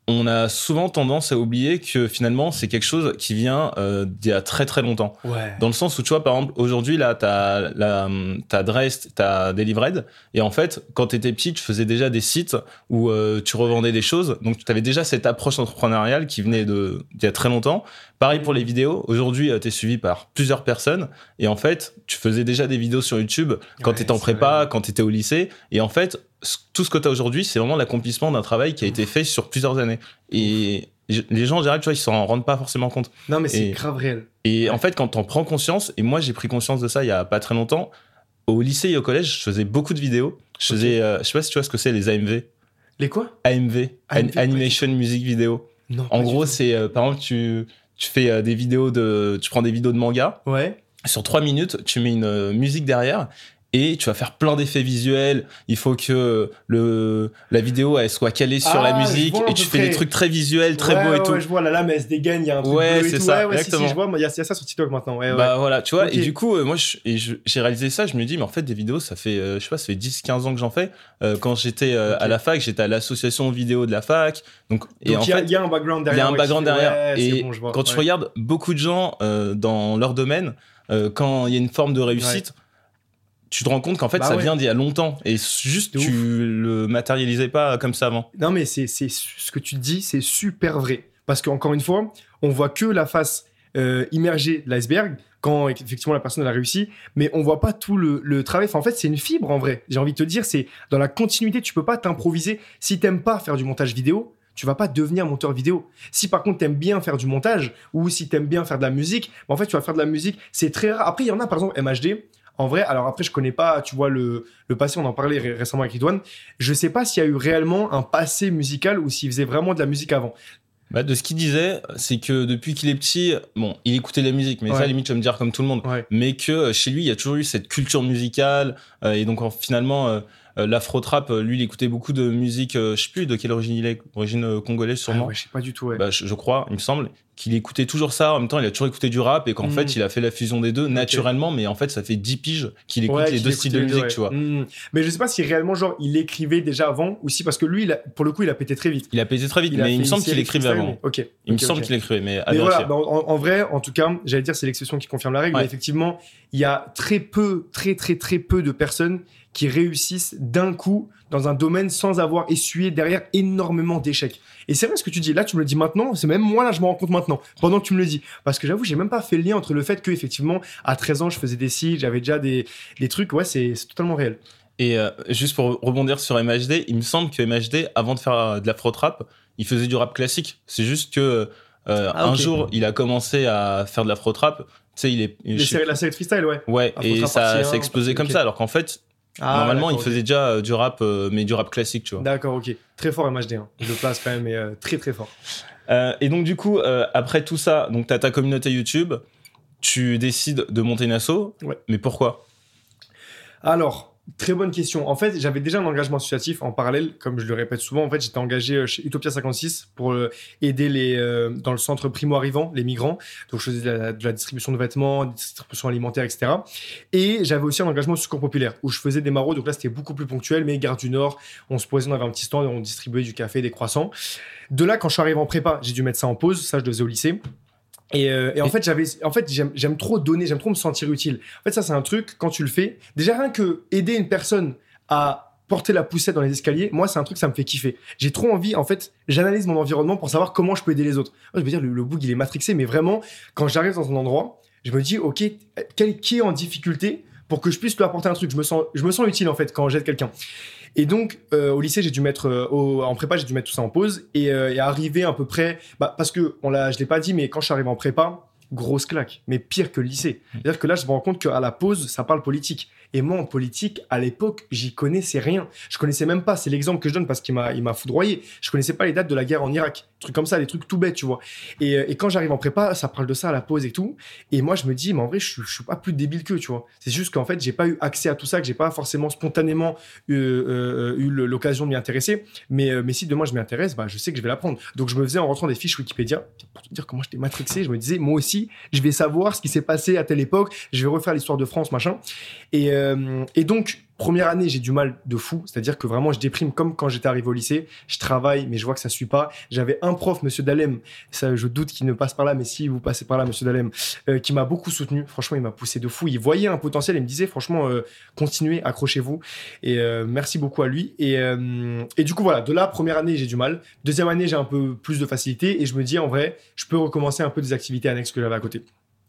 on a souvent tendance à oublier que finalement c'est quelque chose qui vient euh, d'il y a très très longtemps. Ouais. Dans le sens où, tu vois, par exemple, aujourd'hui, là, t'as, la, t'as Drest, t'as Delivered. Et en fait, quand t'étais petit, tu faisais déjà des sites où euh, tu revendais des choses. Donc, tu avais déjà cette approche entrepreneuriale qui venait de, d'il y a très longtemps. Pareil pour les vidéos. Aujourd'hui, tu t'es suivi par plusieurs personnes. Et en fait, tu faisais déjà des vidéos sur YouTube quand Ouais, t'étais en prépa, vrai. quand t'étais au lycée. Et en fait, tout ce que t'as aujourd'hui, c'est vraiment l'accomplissement d'un travail qui a été fait sur plusieurs années. Et les gens, en général, tu vois, ils s'en rendent pas forcément compte. Non, mais c'est grave réel. Et en fait, quand t'en prends conscience, et moi j'ai pris conscience de ça il y a pas très longtemps, au lycée et au collège, je faisais beaucoup de vidéos. Je faisais, euh, je sais pas si tu vois ce que c'est les AMV. Les quoi? AMV, AMV, An- Animation Music Video. Non. En gros, c'est euh, par exemple, tu, tu fais euh, des vidéos de. Tu prends des vidéos de manga Ouais. sur trois minutes, tu mets une musique derrière et tu vas faire plein d'effets visuels. Il faut que le la vidéo elle soit calée sur la Ah, musique vois et tu fais des trucs très visuels, très Ouais, beaux et ouais, tout. ouais, je vois la lame, elle se dégaine, il y a un truc Ouais, bleu et c'est tout. ça, Ouais, ouais, si, si, exactement. je vois, il y, a il y a ça sur TikTok maintenant. Ouais. Bah voilà, tu vois, et du coup, euh, moi, et j'ai réalisé ça, je me dis, mais en fait, des vidéos, ça fait, euh, je sais pas, ça fait 10-15 ans que j'en fais. Euh, quand j'étais à la fac, j'étais à l'association vidéo de la fac. Donc, et il y, a- fait, il y a un background il derrière. y a un background derrière. et bon, je vois, quand tu regardes beaucoup de gens dans leur domaine, quand il y a une forme de réussite, tu te rends compte qu'en fait, Bah ça ouais. vient d'il y a longtemps. Et juste, tu le matérialisais pas comme ça avant. Non, mais c'est c'est ce que tu dis, c'est super vrai. Parce qu'encore une fois, on voit que la face euh, immergée de l'iceberg quand effectivement la personne elle a réussi, mais on voit pas tout le, le travail. Enfin, en fait, c'est une fibre en vrai. J'ai envie de te dire, c'est dans la continuité, tu peux pas t'improviser. Si t'aimes pas faire du montage vidéo, tu vas pas devenir monteur vidéo. Si par contre t'aimes bien faire du montage ou si t'aimes bien faire de la musique, bah, en fait tu vas faire de la musique. C'est très rare. Après il y en a par exemple MHD. En vrai, alors après je connais pas, tu vois le, le passé, on en parlait ré- récemment avec Ridwan. Je sais pas s'il y a eu réellement un passé musical ou s'il faisait vraiment de la musique avant. Bah, de ce qu'il disait, c'est que depuis qu'il est petit, bon, il écoutait de la musique, mais ça, Ouais. limite, je vais me dire comme tout le monde. Ouais. mais que euh, chez lui, il y a toujours eu cette culture musicale. euh, et donc, en- finalement, euh, l'afro-trap, euh, lui, il écoutait beaucoup de musique, euh, je sais plus de quelle origine il est, origine euh, congolaise Ah sûrement. ouais, je sais pas du tout. Ouais. Bah, je, je crois, il me semble, qu'il écoutait toujours ça. En même temps, il a toujours écouté du rap et qu'en Mm. fait, il a fait la fusion des deux naturellement. Mais en fait, ça fait 10 piges qu'il écoute Ouais, les deux styles de musique, ouais. tu vois. Mm. Mais je sais pas si réellement, genre, il écrivait déjà avant ou si parce que lui, il a- pour le coup, il a pété très vite. Il a pété très vite, Il mais il me semble qu'il écrivait avant. Ok. Il me semble qu'il écrivait, mais voilà, bah, en, en vrai, en tout cas, j'allais dire c'est l'exception qui confirme la règle. Mais effectivement, il y a très peu, très très très peu de personnes qui réussissent d'un coup dans un domaine sans avoir essuyé derrière énormément d'échecs. Et c'est vrai ce que tu dis. Là, tu me le dis maintenant. C'est même moi là, je me rends compte maintenant pendant que tu me le dis. Parce que j'avoue, j'ai même pas fait le lien entre le fait que effectivement, à 13 ans, je faisais des sites, j'avais déjà des, des trucs. Ouais, c'est totalement réel. Et euh, juste pour rebondir sur MHD, il me semble que MHD, avant de faire euh, de l'afro-trap, il faisait du rap classique. C'est juste que euh, Ah, un jour, il a commencé à faire de l'afro-trap. Tu sais, il est. La série de freestyle, ouais. Ouais, et ça, a explosé comme ça, alors qu'en fait, Ah, normalement, il faisait déjà euh, du rap, euh, mais du rap classique, tu vois. D'accord, ok. Très fort MHD. Hein. Je le place quand même, mais euh, très très fort. Et donc, du coup, après tout ça, donc, tu as ta communauté YouTube, tu décides de monter une asso, Ouais. mais pourquoi? Alors, très bonne question. En fait, j'avais déjà un engagement associatif en parallèle, comme je le répète souvent. En fait, j'étais engagé euh, chez Utopia 56 pour euh, aider les euh, dans le centre primo-arrivant, les migrants. Donc, je faisais de la, de distribution de vêtements, distribution alimentaire, etc. Et j'avais aussi un engagement Secours Populaire où je faisais des maraudes. Donc là, c'était beaucoup plus ponctuel, mais Gare du Nord, on se posait, on avait un petit stand et on distribuait du café, des croissants. De là, quand je suis arrivé en prépa, j'ai dû mettre ça en pause. Ça, je le faisais au lycée. Et, euh, et en fait, j'avais, en fait, j'aime, trop donner, j'aime trop me sentir utile. En fait, ça, c'est un truc quand tu le fais. Déjà rien que aider une personne à porter la poussette dans les escaliers, moi, c'est un truc ça me fait kiffer. J'ai trop envie, en fait, j'analyse mon environnement pour savoir comment je peux aider les autres. Je veux dire, le, le boug, il est matrixé, mais vraiment, quand j'arrive dans un endroit, je me dis, ok, quel, qui est en difficulté pour que je puisse lui apporter un truc? Je me sens, je me sens utile en fait quand j'aide quelqu'un. Et donc, euh, au lycée, j'ai dû mettre, euh, au- en prépa, j'ai dû mettre tout ça en pause et, euh, et arriver à peu près, bah, parce que on l'a, je l'ai pas dit, mais quand je suis arrivé en prépa, grosse claque, mais pire que le lycée. C'est-à-dire que là, je me rends compte qu'à la pause, ça parle politique. Et moi, en politique, à l'époque, j'y connaissais rien. Je connaissais même pas. C'est l'exemple que je donne parce qu'il m'a, il m'a foudroyé. Je connaissais pas les dates de la guerre en Irak. Trucs comme ça, des trucs tout bêtes, tu vois. Et, euh, quand j'arrive en prépa, ça parle de ça à la pause et tout. Et moi, je me dis, mais en vrai, je je suis pas plus débile qu'eux, tu vois. C'est juste qu'en fait, j'ai pas eu accès à tout ça, que j'ai pas forcément spontanément eu, euh, eu le- l'occasion de m'y intéresser. Mais, euh, mais si demain je m'y intéresse, bah, je sais que je vais l'apprendre. Donc, je me faisais en rentrant des fiches Wikipédia pour te dire comment j'étais matrixé. Je me disais, moi aussi, je vais savoir ce qui s'est passé à telle époque. Je vais refaire l'histoire de France, machin. Et, euh, et donc, première année, j'ai du mal de fou. C'est-à-dire que vraiment, je déprime comme quand j'étais arrivé au lycée. Je travaille, mais je vois que ça suit pas. J'avais un prof, monsieur Dalem, ça, je doute qu'il ne passe par là, mais si vous passez par là, monsieur Dalem, euh, qui m'a beaucoup soutenu. Franchement, il m'a poussé de fou. Il voyait un potentiel et me disait, franchement, euh, continuez, accrochez-vous. Et merci beaucoup à lui. Et, et du coup, voilà, de là, première année, j'ai du mal. Deuxième année, j'ai un peu plus de facilité. Et je me dis, en vrai, je peux recommencer un peu des activités annexes que j'avais à côté.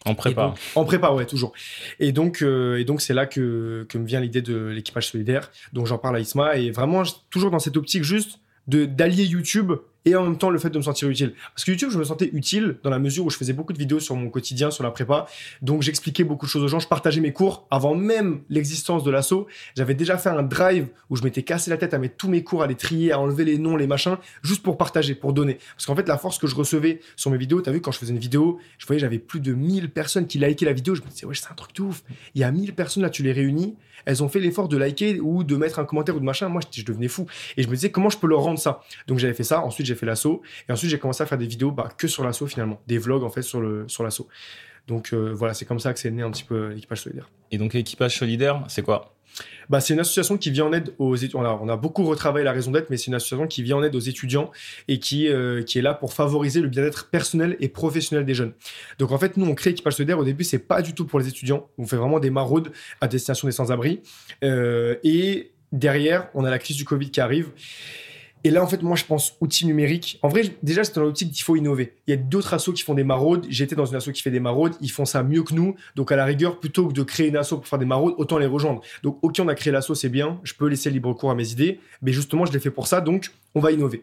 En prépa. donc- en prépa, ouais, toujours. Et donc, euh, et donc c'est là que, que me vient l'idée de l'équipage solidaire. Donc, j'en parle à Isma. Et vraiment, toujours dans cette optique juste de d'allier YouTube et en même temps le fait de me sentir utile. Parce que YouTube, je me sentais utile dans la mesure où je faisais beaucoup de vidéos sur mon quotidien, sur la prépa. Donc j'expliquais beaucoup de choses aux gens, je partageais mes cours avant même l'existence de l'assaut. J'avais déjà fait un drive où je m'étais cassé la tête à mettre tous mes cours, à les trier, à enlever les noms, les machins, juste pour partager, pour donner. Parce qu'en fait, la force que je recevais sur mes vidéos, tu as vu, quand je faisais une vidéo, je voyais, j'avais plus de 1000 personnes qui likaient la vidéo. Je me disais, ouais, c'est un truc de ouf. Il y a 1000 personnes là, tu les réunis, elles ont fait l'effort de liker ou de mettre un commentaire ou de machin. Moi, je, devenais fou. Et je me disais, comment je peux leur rendre ça? Donc j'avais fait ça. Ensuite, j'ai fait l'assaut. Et ensuite, j'ai commencé à faire des vidéos bah, que sur l'assaut finalement. Des vlogs en fait sur le sur l'assaut. Donc euh, voilà, c'est comme ça que c'est né un petit peu l'équipage solidaire. Et donc l'équipage solidaire, c'est quoi? Bah, c'est une association qui vient en aide aux étudiants. On a, beaucoup retravaillé la raison d'être, mais c'est une association qui vient en aide aux étudiants et qui, euh, qui est là pour favoriser le bien-être personnel et professionnel des jeunes. Donc en fait, nous, on crée Équipage Solidaire. Au début, c'est pas du tout pour les étudiants. On fait vraiment des maraudes à destination des sans-abri. Euh, et derrière, on a la crise du Covid qui arrive. Et là, en fait, moi, je pense outils numériques. En vrai, déjà, c'est dans l'optique qu'il faut innover. Il y a d'autres assos qui font des maraudes. J'étais dans une asso qui fait des maraudes. Ils font ça mieux que nous. Donc, à la rigueur, plutôt que de créer une asso pour faire des maraudes, autant les rejoindre. Donc, ok, on a créé l'asso, c'est bien. Je peux laisser libre cours à mes idées. Mais justement, je l'ai fait pour ça. Donc, on va innover.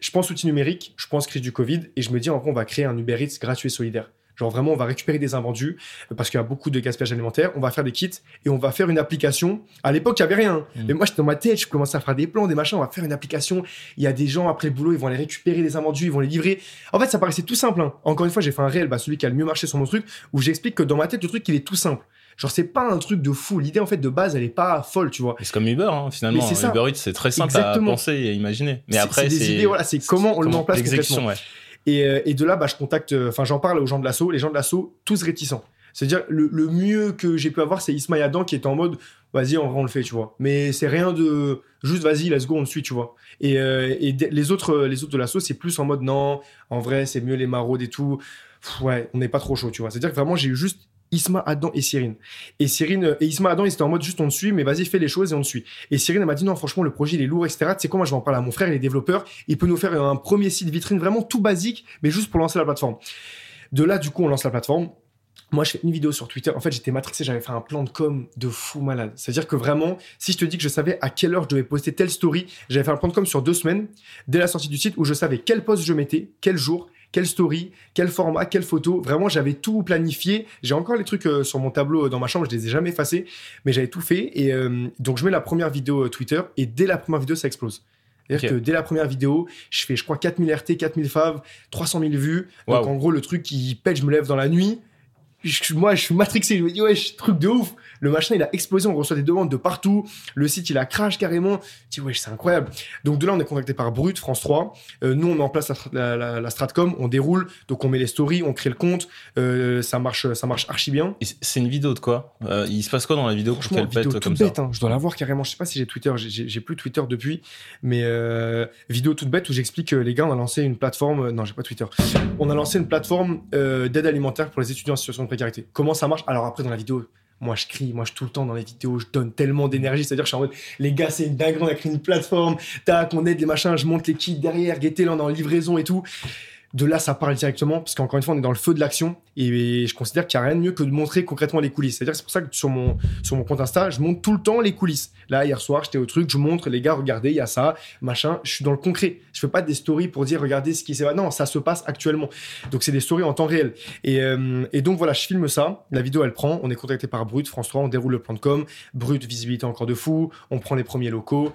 Je pense outils numériques. Je pense crise du Covid. Et je me dis, en on va créer un Uber Eats gratuit et solidaire. Genre vraiment, on va récupérer des invendus parce qu'il y a beaucoup de gaspillage alimentaire. On va faire des kits et on va faire une application. À l'époque, il n'y avait rien. Mm. Mais moi, j'étais dans ma tête, je commençais à faire des plans, des machins. On va faire une application. Il y a des gens après le boulot, ils vont aller récupérer des invendus, ils vont les livrer. En fait, ça paraissait tout simple. Hein. Encore une fois, j'ai fait un réel, bah, celui qui a le mieux marché sur mon truc, où j'explique que dans ma tête, le truc, il est tout simple. Genre, c'est pas un truc de fou. L'idée, en fait, de base, elle est pas folle, tu vois. C'est comme Uber, hein, finalement. Uber Eats, c'est très simple à penser et imaginer. Mais après, c'est des idées, voilà, c'est comment on le met en place. L'exécution, ouais. Euh, et, de là, bah, je contacte, euh, enfin, j'en parle aux gens de l'assaut. Les gens de l'assaut, tous réticents. C'est-à-dire, le, mieux que j'ai pu avoir, c'est Ismaï Adam qui est en mode, vas-y, on, on le fait, tu vois. Mais c'est rien de, juste, vas-y, let's go, on le suit, tu vois. Et, euh, les autres, les autres de l'assaut, c'est plus en mode, non, en vrai, c'est mieux les maraudes et tout. ouais, on n'est pas trop chaud, tu vois. C'est-à-dire que vraiment, j'ai eu juste Isma, Adam et Cyrine. Et Cyrine euh, et Isma, Adam, ils étaient en mode juste on te suit, mais vas-y, fais les choses et on te suit. Et Cyrine, elle m'a dit non, franchement, le projet, il est lourd, etc. Tu sais quoi, moi, je vais en parler à mon frère, il est développeur. Il peut nous faire un premier site vitrine vraiment tout basique, mais juste pour lancer la plateforme. De là, du coup, on lance la plateforme. Moi, je fais une vidéo sur Twitter. En fait, j'étais matrixé, j'avais fait un plan de com de fou malade. C'est-à-dire que vraiment, si je te dis que je savais à quelle heure je devais poster telle story, j'avais fait un plan de com sur deux semaines, dès la sortie du site, où je savais quel post je mettais, quel jour, quelle story, quel format, quelle photo. Vraiment, j'avais tout planifié. J'ai encore les trucs euh, sur mon tableau euh, dans ma chambre, je les ai jamais effacés, mais j'avais tout fait. Et euh, donc, je mets la première vidéo Twitter et dès la première vidéo, ça explose. C'est-à-dire que dès la première vidéo, je fais, je crois, 4000 RT, 4000 fav, 300 000 vues. Donc, en gros, le truc qui pète, je me lève dans la nuit moi, je suis matrixé. Je me dis, ouais, truc de ouf. Le machin, il a explosé. On reçoit des demandes de partout. Le site, il a crash carrément. Je dis, ouais, c'est incroyable. Donc, de là, on est contacté par Brut, France 3. Euh, nous, on met en place la, la, Stratcom. On déroule. Donc, on met les stories, on crée le compte. Euh, ça marche, ça marche archi bien. C'est une vidéo de quoi? Euh, Il se passe quoi dans la vidéo qu'elle comme bête, hein. Je dois la voir carrément. Je sais pas si j'ai Twitter. J'ai plus Twitter depuis. Mais vidéo toute bête où j'explique, les gars, on a lancé une plateforme. non, j'ai pas Twitter. On a lancé une plateforme d'aide alimentaire pour les étudiants en situation de Comment ça marche? Alors après, dans la vidéo, moi je crie, moi je tout le temps dans les vidéos, je donne tellement d'énergie, c'est-à-dire je suis en mode, les gars, c'est une dinguerie, on a créé une plateforme, tac, on aide les machins, je monte les kits derrière, guettez là dans la livraison et tout de là, ça parle directement, parce qu'encore une fois, on est dans le feu de l'action, et je considère qu'il n'y a rien de mieux que de montrer concrètement les coulisses. C'est-à-dire, c'est pour ça que sur mon, sur mon compte Insta, je montre tout le temps les coulisses. Là, hier soir, j'étais au truc, je montre, les gars, regardez, il y a ça, machin, je suis dans le concret. Je fais pas des stories pour dire, regardez ce qui s'est passé. Non, ça se passe actuellement. Donc, c'est des stories en temps réel. Et, euh, et, donc, voilà, je filme ça, la vidéo, elle prend, on est contacté par Brut, France 3, on déroule le plan de com, Brut, visibilité encore de fou, on prend les premiers locaux.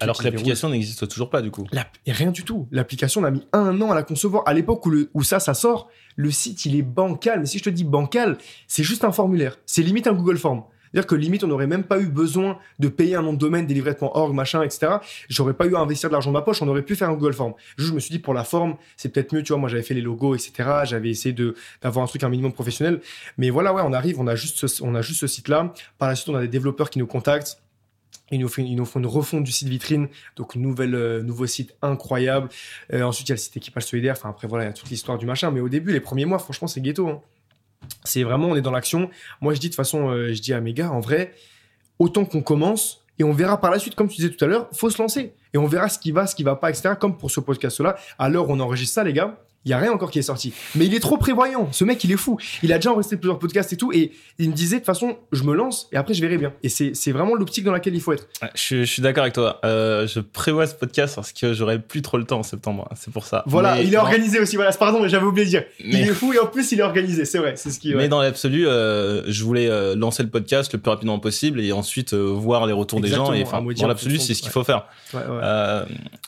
Alors que l'application n'existe toujours pas du coup. rien du tout. L'application, on a mis un an à la concevoir. À l'époque où, où ça, ça sort, le site, il est bancal. Mais si je te dis bancal, c'est juste un formulaire. C'est limite un Google Form. C'est-à-dire que limite, on n'aurait même pas eu besoin de payer un nom de domaine, délivrer.org, machin, etc. J'aurais pas eu à investir de l'argent de ma poche, on aurait pu faire un Google Form. Juste, je me suis dit, pour la forme, c'est peut-être mieux, tu vois, moi j'avais fait les logos, etc. J'avais essayé de, d'avoir un truc un minimum professionnel. Mais voilà, ouais, on arrive, on a juste on a juste ce site-là. Par la suite, on a des développeurs qui nous contactent ils nous, font, nous une refonte du site vitrine, donc euh, nouveau site incroyable. Euh, ensuite, il y a le site équipage solidaire. Enfin, après, voilà, il y a toute l'histoire du machin. Mais au début, les premiers mois, franchement, c'est ghetto. Hein. C'est vraiment, on est dans l'action. Moi, je dis de toute façon, euh, je dis à mes gars, en vrai, autant qu'on commence et on verra par la suite, comme tu disais tout à l'heure, faut se lancer et on verra ce qui va, ce qui va pas, etc. Comme pour ce podcast-là, à l'heure on enregistre ça, les gars, Il y a rien encore qui est sorti. Mais il est trop prévoyant. Ce mec, il est fou. Il a déjà enregistré plusieurs podcasts et tout. Et il me disait, de toute façon, je me lance et après, je verrai bien. Et c'est vraiment l'optique dans laquelle il faut être. Je, suis d'accord avec toi. Euh, je prévois ce podcast parce que j'aurai plus trop le temps en septembre. C'est pour ça. Voilà, il est organisé aussi. Voilà, pardon, j'avais oublié de dire. Il est fou et en plus, il est organisé. C'est vrai. C'est ce qui. Mais dans l'absolu, euh, je voulais euh, lancer le podcast le plus rapidement possible et ensuite voir les retours des gens. Et enfin, dans l'absolu, c'est ce qu'il faut faire.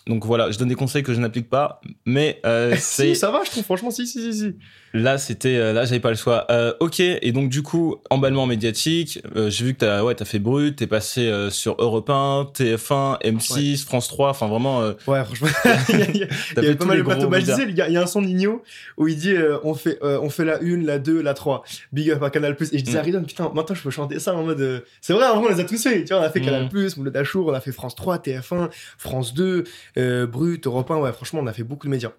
donc voilà, je donne des conseils que je n'applique pas, mais *laughs* c'est. Ça va, je trouve. Franchement, si, si, si, si. Là, c'était, euh, là, j'avais pas le choix. Euh, ok, et donc du coup, emballement médiatique. Euh, j'ai vu que t'as, ouais, t'as fait brut, t'es passé sur Europe 1, TF1, M6, France 3. Enfin, vraiment. ouais, franchement, *laughs* il y a, pas mal de plateaux. Bah, il y, a un son Nino où il dit, on fait, on fait la 1, la 2, la 3. Big up à Canal Plus. Et je disais à mm. Ridon, putain, maintenant je peux chanter ça en mode. C'est vrai, en vrai, on les a tous fait. Tu vois, on a fait Canal mm. Plus, Moulin Dachour, on a fait France 3, TF1, France 2, brut, Europe 1. Ouais, franchement, on a fait beaucoup de médias.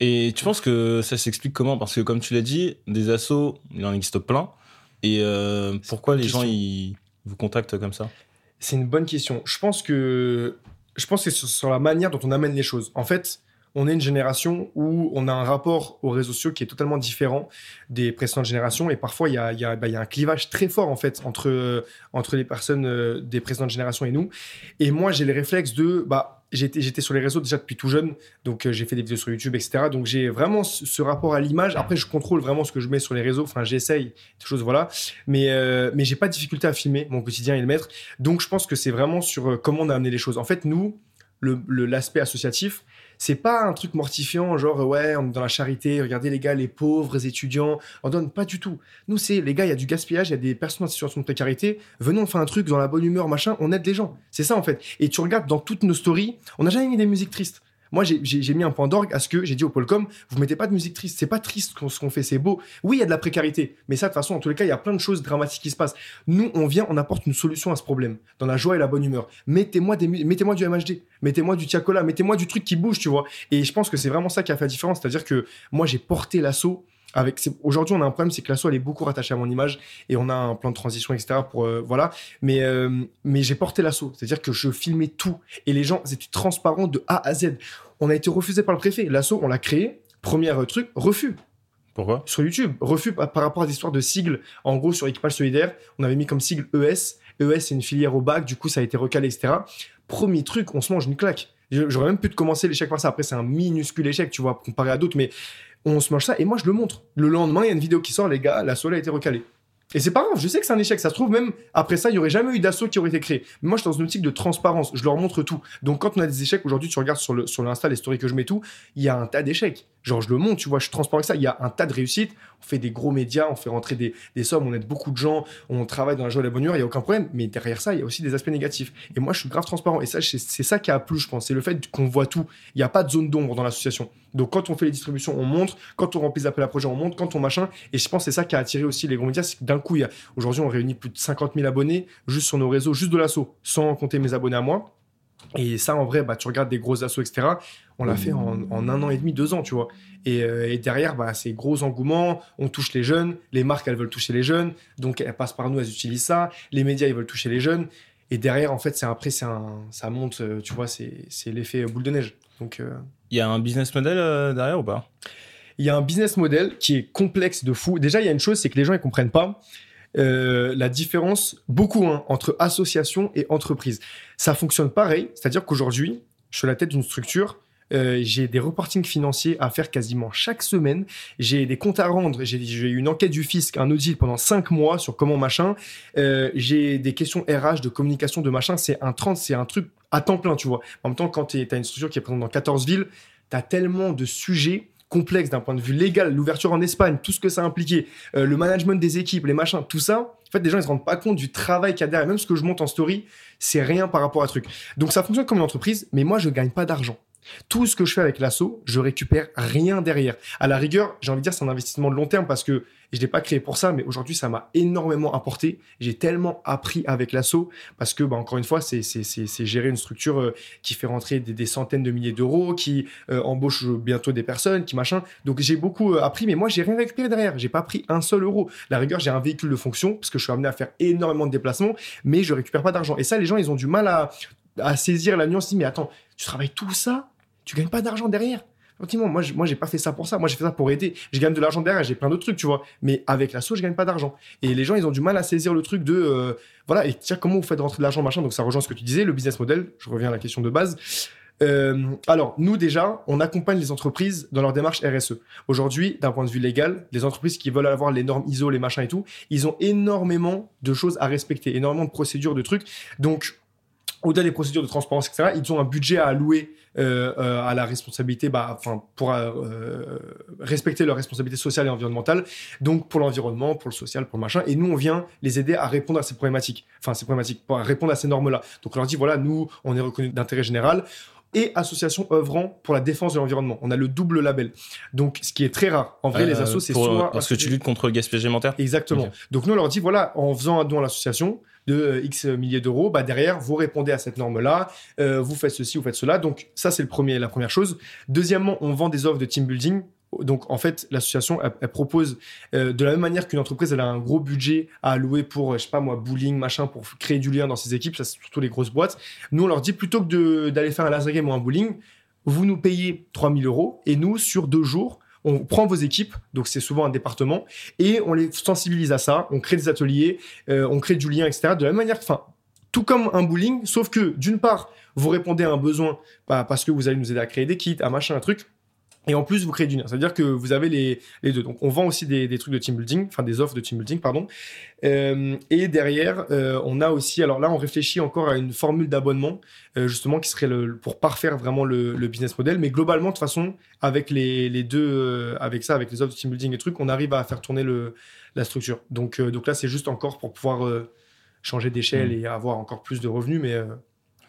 Et tu penses que ça s'explique comment? Parce que comme tu l'as dit, des assos, il en existe plein. Et euh, pourquoi les gens ils vous contactent comme ça? C'est une bonne question. Je pense que je pense que c'est sur la manière dont on amène les choses. En fait, on est une génération où on a un rapport aux réseaux sociaux qui est totalement différent des précédentes générations. Et parfois, il y a, y, a, bah, y a, un clivage très fort, en fait, entre, entre les personnes euh, des précédentes générations et nous. Et moi, j'ai les réflexes de, bah, j'étais sur les réseaux déjà depuis tout jeune, donc euh, j'ai fait des vidéos sur YouTube, etc. Donc j'ai vraiment ce, rapport à l'image. Après, je contrôle vraiment ce que je mets sur les réseaux. Enfin, j'essaye des choses, voilà. Mais euh, mais j'ai pas de difficulté à filmer mon quotidien et le mettre. Donc je pense que c'est vraiment sur euh, comment on a amené les choses. En fait, nous, l'aspect le, associatif, c'est pas un truc mortifiant, genre ouais, on est dans la charité, regardez les gars, les pauvres étudiants, on donne pas du tout. Nous, c'est les gars, il y a du gaspillage, il y a des personnes en situation de précarité, venons, on fait un truc dans la bonne humeur, machin, on aide les gens. C'est ça en fait. Et tu regardes dans toutes nos stories, on n'a jamais mis des musiques tristes. Moi, j'ai mis un point d'orgue à ce que j'ai dit au Polcom, vous mettez pas de musique triste. C'est pas triste ce qu'on fait, c'est beau. Oui, il y a de la précarité, mais ça, de toute façon, en tous les cas, il y a plein de choses dramatiques qui se passent. Nous, on vient, on apporte une solution à ce problème, dans la joie et la bonne humeur. Mettez-moi mettez-moi du MHD, mettez-moi du Tiakola, mettez-moi du truc qui bouge, tu vois. Et je pense que c'est vraiment ça qui a fait la différence. C'est-à-dire que moi, j'ai porté l'assaut aujourd'hui on a un problème c'est que l'assaut elle est beaucoup rattachée à mon image et on a un plan de transition etc pour euh, voilà mais euh, mais j'ai porté l'assaut c'est à dire que je filmais tout et les gens étaient transparents de A à Z on a été refusé par le préfet. L'assaut, on l'a créé. Premier truc, refus. Pourquoi? Sur YouTube. Refus par rapport à des histoires de sigles. En gros, sur Équipage Solidaire, on avait mis comme sigle ES. ES, c'est une filière au bac. Du coup, ça a été recalé, etc. Premier truc, on se mange une claque. J'aurais même pu te commencer l'échec par ça. Après, c'est un minuscule échec, tu vois, comparé à d'autres. Mais on se mange ça. Et moi, je le montre. Le lendemain, il y a une vidéo qui sort, les gars, l'assaut a été recalé. Et c'est pas grave, je sais que c'est un échec. Ça se trouve, même après ça, il y aurait jamais eu d'assaut qui aurait été créé. Moi, je suis dans une optique de transparence. Je leur montre tout. Donc, quand on a des échecs, aujourd'hui, tu regardes sur le sur les stories que je mets tout, il y a un tas d'échecs. Genre, je le montre, tu vois, je suis transparent avec ça. Il y a un tas de réussites. On fait des gros médias, on fait rentrer des, des sommes, on aide beaucoup de gens, on travaille dans la joie et la bonne humeur, il n'y a aucun problème. Mais derrière ça, il y a aussi des aspects négatifs. Et moi, je suis grave transparent. Et ça, c'est ça qui a plu, je pense. C'est le fait qu'on voit tout. Il n'y a pas de zone d'ombre dans l'association. Donc, quand on fait les distributions, on montre. Quand on remplit les appels à projet, on montre. Quand on machin. Et je pense que c'est ça qui a attiré aussi les gros médias. C'est que d'un coup, aujourd'hui, on réunit plus de 50 000 abonnés juste sur nos réseaux, juste de l'assaut, sans compter mes abonnés à moi. Et ça, en vrai, bah, tu regardes des gros assauts, etc. On l'a fait en, un an et demi, deux ans, tu vois. Et, euh, derrière, bah, c'est gros engouement. On touche les jeunes. Les marques, elles veulent toucher les jeunes. Donc, elles passent par nous, elles utilisent ça. Les médias, ils veulent toucher les jeunes. Et derrière, en fait, c'est après, c'est ça monte, euh, tu vois, c'est l'effet boule de neige. Donc, euh, il y a un business model derrière ou pas? Il y a un business model qui est complexe de fou. Déjà, il y a une chose, c'est que les gens, ils comprennent pas. Euh, la différence beaucoup hein, entre association et entreprise. Ça fonctionne pareil, c'est-à-dire qu'aujourd'hui, je suis la tête d'une structure. Euh, j'ai des reportings financiers à faire quasiment chaque semaine. J'ai des comptes à rendre. J'ai eu une enquête du fisc, un audit pendant cinq mois sur comment machin. Euh, j'ai des questions RH, de communication, de machin. C'est un 30, c'est un truc à temps plein, tu vois. En même temps, quand tu as une structure qui est présente dans 14 villes, tu as tellement de sujets complexe d'un point de vue légal, l'ouverture en Espagne, tout ce que ça impliquait, euh, le management des équipes, les machins, tout ça, en fait, les gens, ils se rendent pas compte du travail qu'il y a derrière. Même ce que je monte en story, c'est rien par rapport à truc. Donc, ça fonctionne comme une entreprise, mais moi, je gagne pas d'argent. Tout ce que je fais avec l'assaut, je récupère rien derrière. À la rigueur, j'ai envie de dire, c'est un investissement de long terme parce que je l'ai pas créé pour ça, mais aujourd'hui, ça m'a énormément apporté. J'ai tellement appris avec l'assaut parce que, bah, encore une fois, c'est gérer une structure euh, qui fait rentrer des, centaines de milliers d'euros, qui euh, embauche bientôt des personnes, qui machin. Donc, j'ai beaucoup euh, appris, mais moi, j'ai rien récupéré derrière. J'ai pas pris un seul euro. la rigueur, j'ai un véhicule de fonction parce que je suis amené à faire énormément de déplacements, mais je récupère pas d'argent. Et ça, les gens, ils ont du mal à, à saisir la nuance. Mais attends, tu travailles tout ça? Tu gagnes pas d'argent derrière. Moi, moi, j'ai pas fait ça pour ça. Moi, j'ai fait ça pour aider. Je gagne de l'argent derrière, j'ai plein d'autres trucs, tu vois. Mais avec l'asso, je gagne pas d'argent. Et les gens, ils ont du mal à saisir le truc de, euh, voilà, et tiens, comment vous faites rentrer de l'argent, machin. Donc, ça rejoint ce que tu disais, le business model. Je reviens à la question de base. Euh, alors, nous déjà, on accompagne les entreprises dans leur démarche RSE. Aujourd'hui, d'un point de vue légal, les entreprises qui veulent avoir les normes ISO, les machins et tout, ils ont énormément de choses à respecter, énormément de procédures, de trucs. Donc, au-delà des procédures de transparence, etc., ils ont un budget à allouer à la responsabilité, bah, enfin, pour euh, respecter leurs responsabilités sociales et environnementales. Donc, pour l'environnement, pour le social, pour le machin. Et nous, on vient les aider à répondre à ces problématiques. Enfin, ces problématiques, pour répondre à ces normes-là. Donc, on leur dit, voilà, nous, on est reconnu d'intérêt général et association œuvrant pour la défense de l'environnement. On a le double label. Donc, ce qui est très rare. En vrai, les assos, c'est soit. Parce que tu luttes contre le gaspillage alimentaire Exactement. Donc, nous, on leur dit voilà, en faisant un don à l'association de euh, X milliers d'euros, bah, derrière, vous répondez à cette norme-là, euh, vous faites ceci, vous faites cela. Donc, ça, c'est le premier, la première chose. Deuxièmement, on vend des offres de team building donc en fait, l'association elle, propose euh, de la même manière qu'une entreprise elle a un gros budget à allouer pour je sais pas moi bowling machin pour créer du lien dans ses équipes, ça c'est surtout les grosses boîtes. Nous on leur dit plutôt que d'aller faire un laser game ou un bowling, vous nous payez 3000 euros et nous sur deux jours on prend vos équipes, donc c'est souvent un département, et on les sensibilise à ça, on crée des ateliers, euh, on crée du lien, etc. De la même manière, enfin, tout comme un bowling, sauf que d'une part, vous répondez à un besoin bah, parce que vous allez nous aider à créer des kits, à machin, un truc, et en plus, vous créez du lien. C'est-à-dire que vous avez les, les, deux. Donc, on vend aussi des, des, trucs de team building, enfin des offres de team building, pardon. Euh, et derrière, euh, on a aussi, alors là, on réfléchit encore à une formule d'abonnement, euh, justement, qui serait le, pour parfaire vraiment le, le, business model. Mais globalement, de toute façon, avec les, les deux, avec ça, avec les offres de team building et trucs, on arrive à faire tourner le, la structure. Donc, donc là, c'est juste encore pour pouvoir changer d'échelle mmh. et avoir encore plus de revenus. Mais,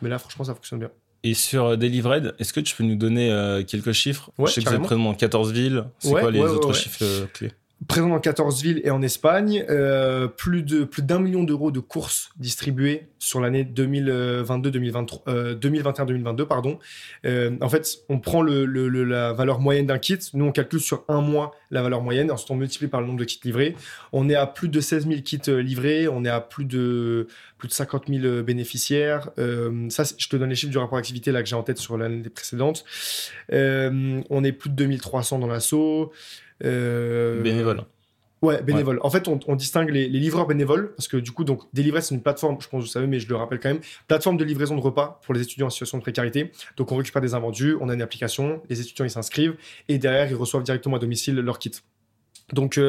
mais là, franchement, ça fonctionne bien. Et sur Delivered, est-ce que tu peux nous donner euh, quelques chiffres? Je sais que vous êtes présent dans 14 villes. C'est quoi les autres chiffres euh, clés? Présent dans 14 villes et en Espagne, euh, plus de plus d'un million d'euros de courses distribuées sur l'année 2022-2023, 2021-2022 pardon. en fait, on prend la valeur moyenne d'un kit. Nous, on calcule sur un mois la valeur moyenne. Ensuite, on multiplie par le nombre de kits livrés. On est à plus de 16 000 kits livrés. On est à plus de plus de 50 000 bénéficiaires. Euh, ça, je te donne les chiffres du rapport d'activité là que j'ai en tête sur l'année précédente. Euh, on est plus de 2300 dans l'assaut. Euh, bénévole. Ouais, bénévole. En fait, on, distingue les, livreurs bénévoles parce que du coup, donc Delivery, c'est une plateforme, je pense que vous savez, mais je le rappelle quand même, plateforme de livraison de repas pour les étudiants en situation de précarité. Donc, on récupère des invendus, on a une application, les étudiants ils s'inscrivent et derrière ils reçoivent directement à domicile leur kit. Donc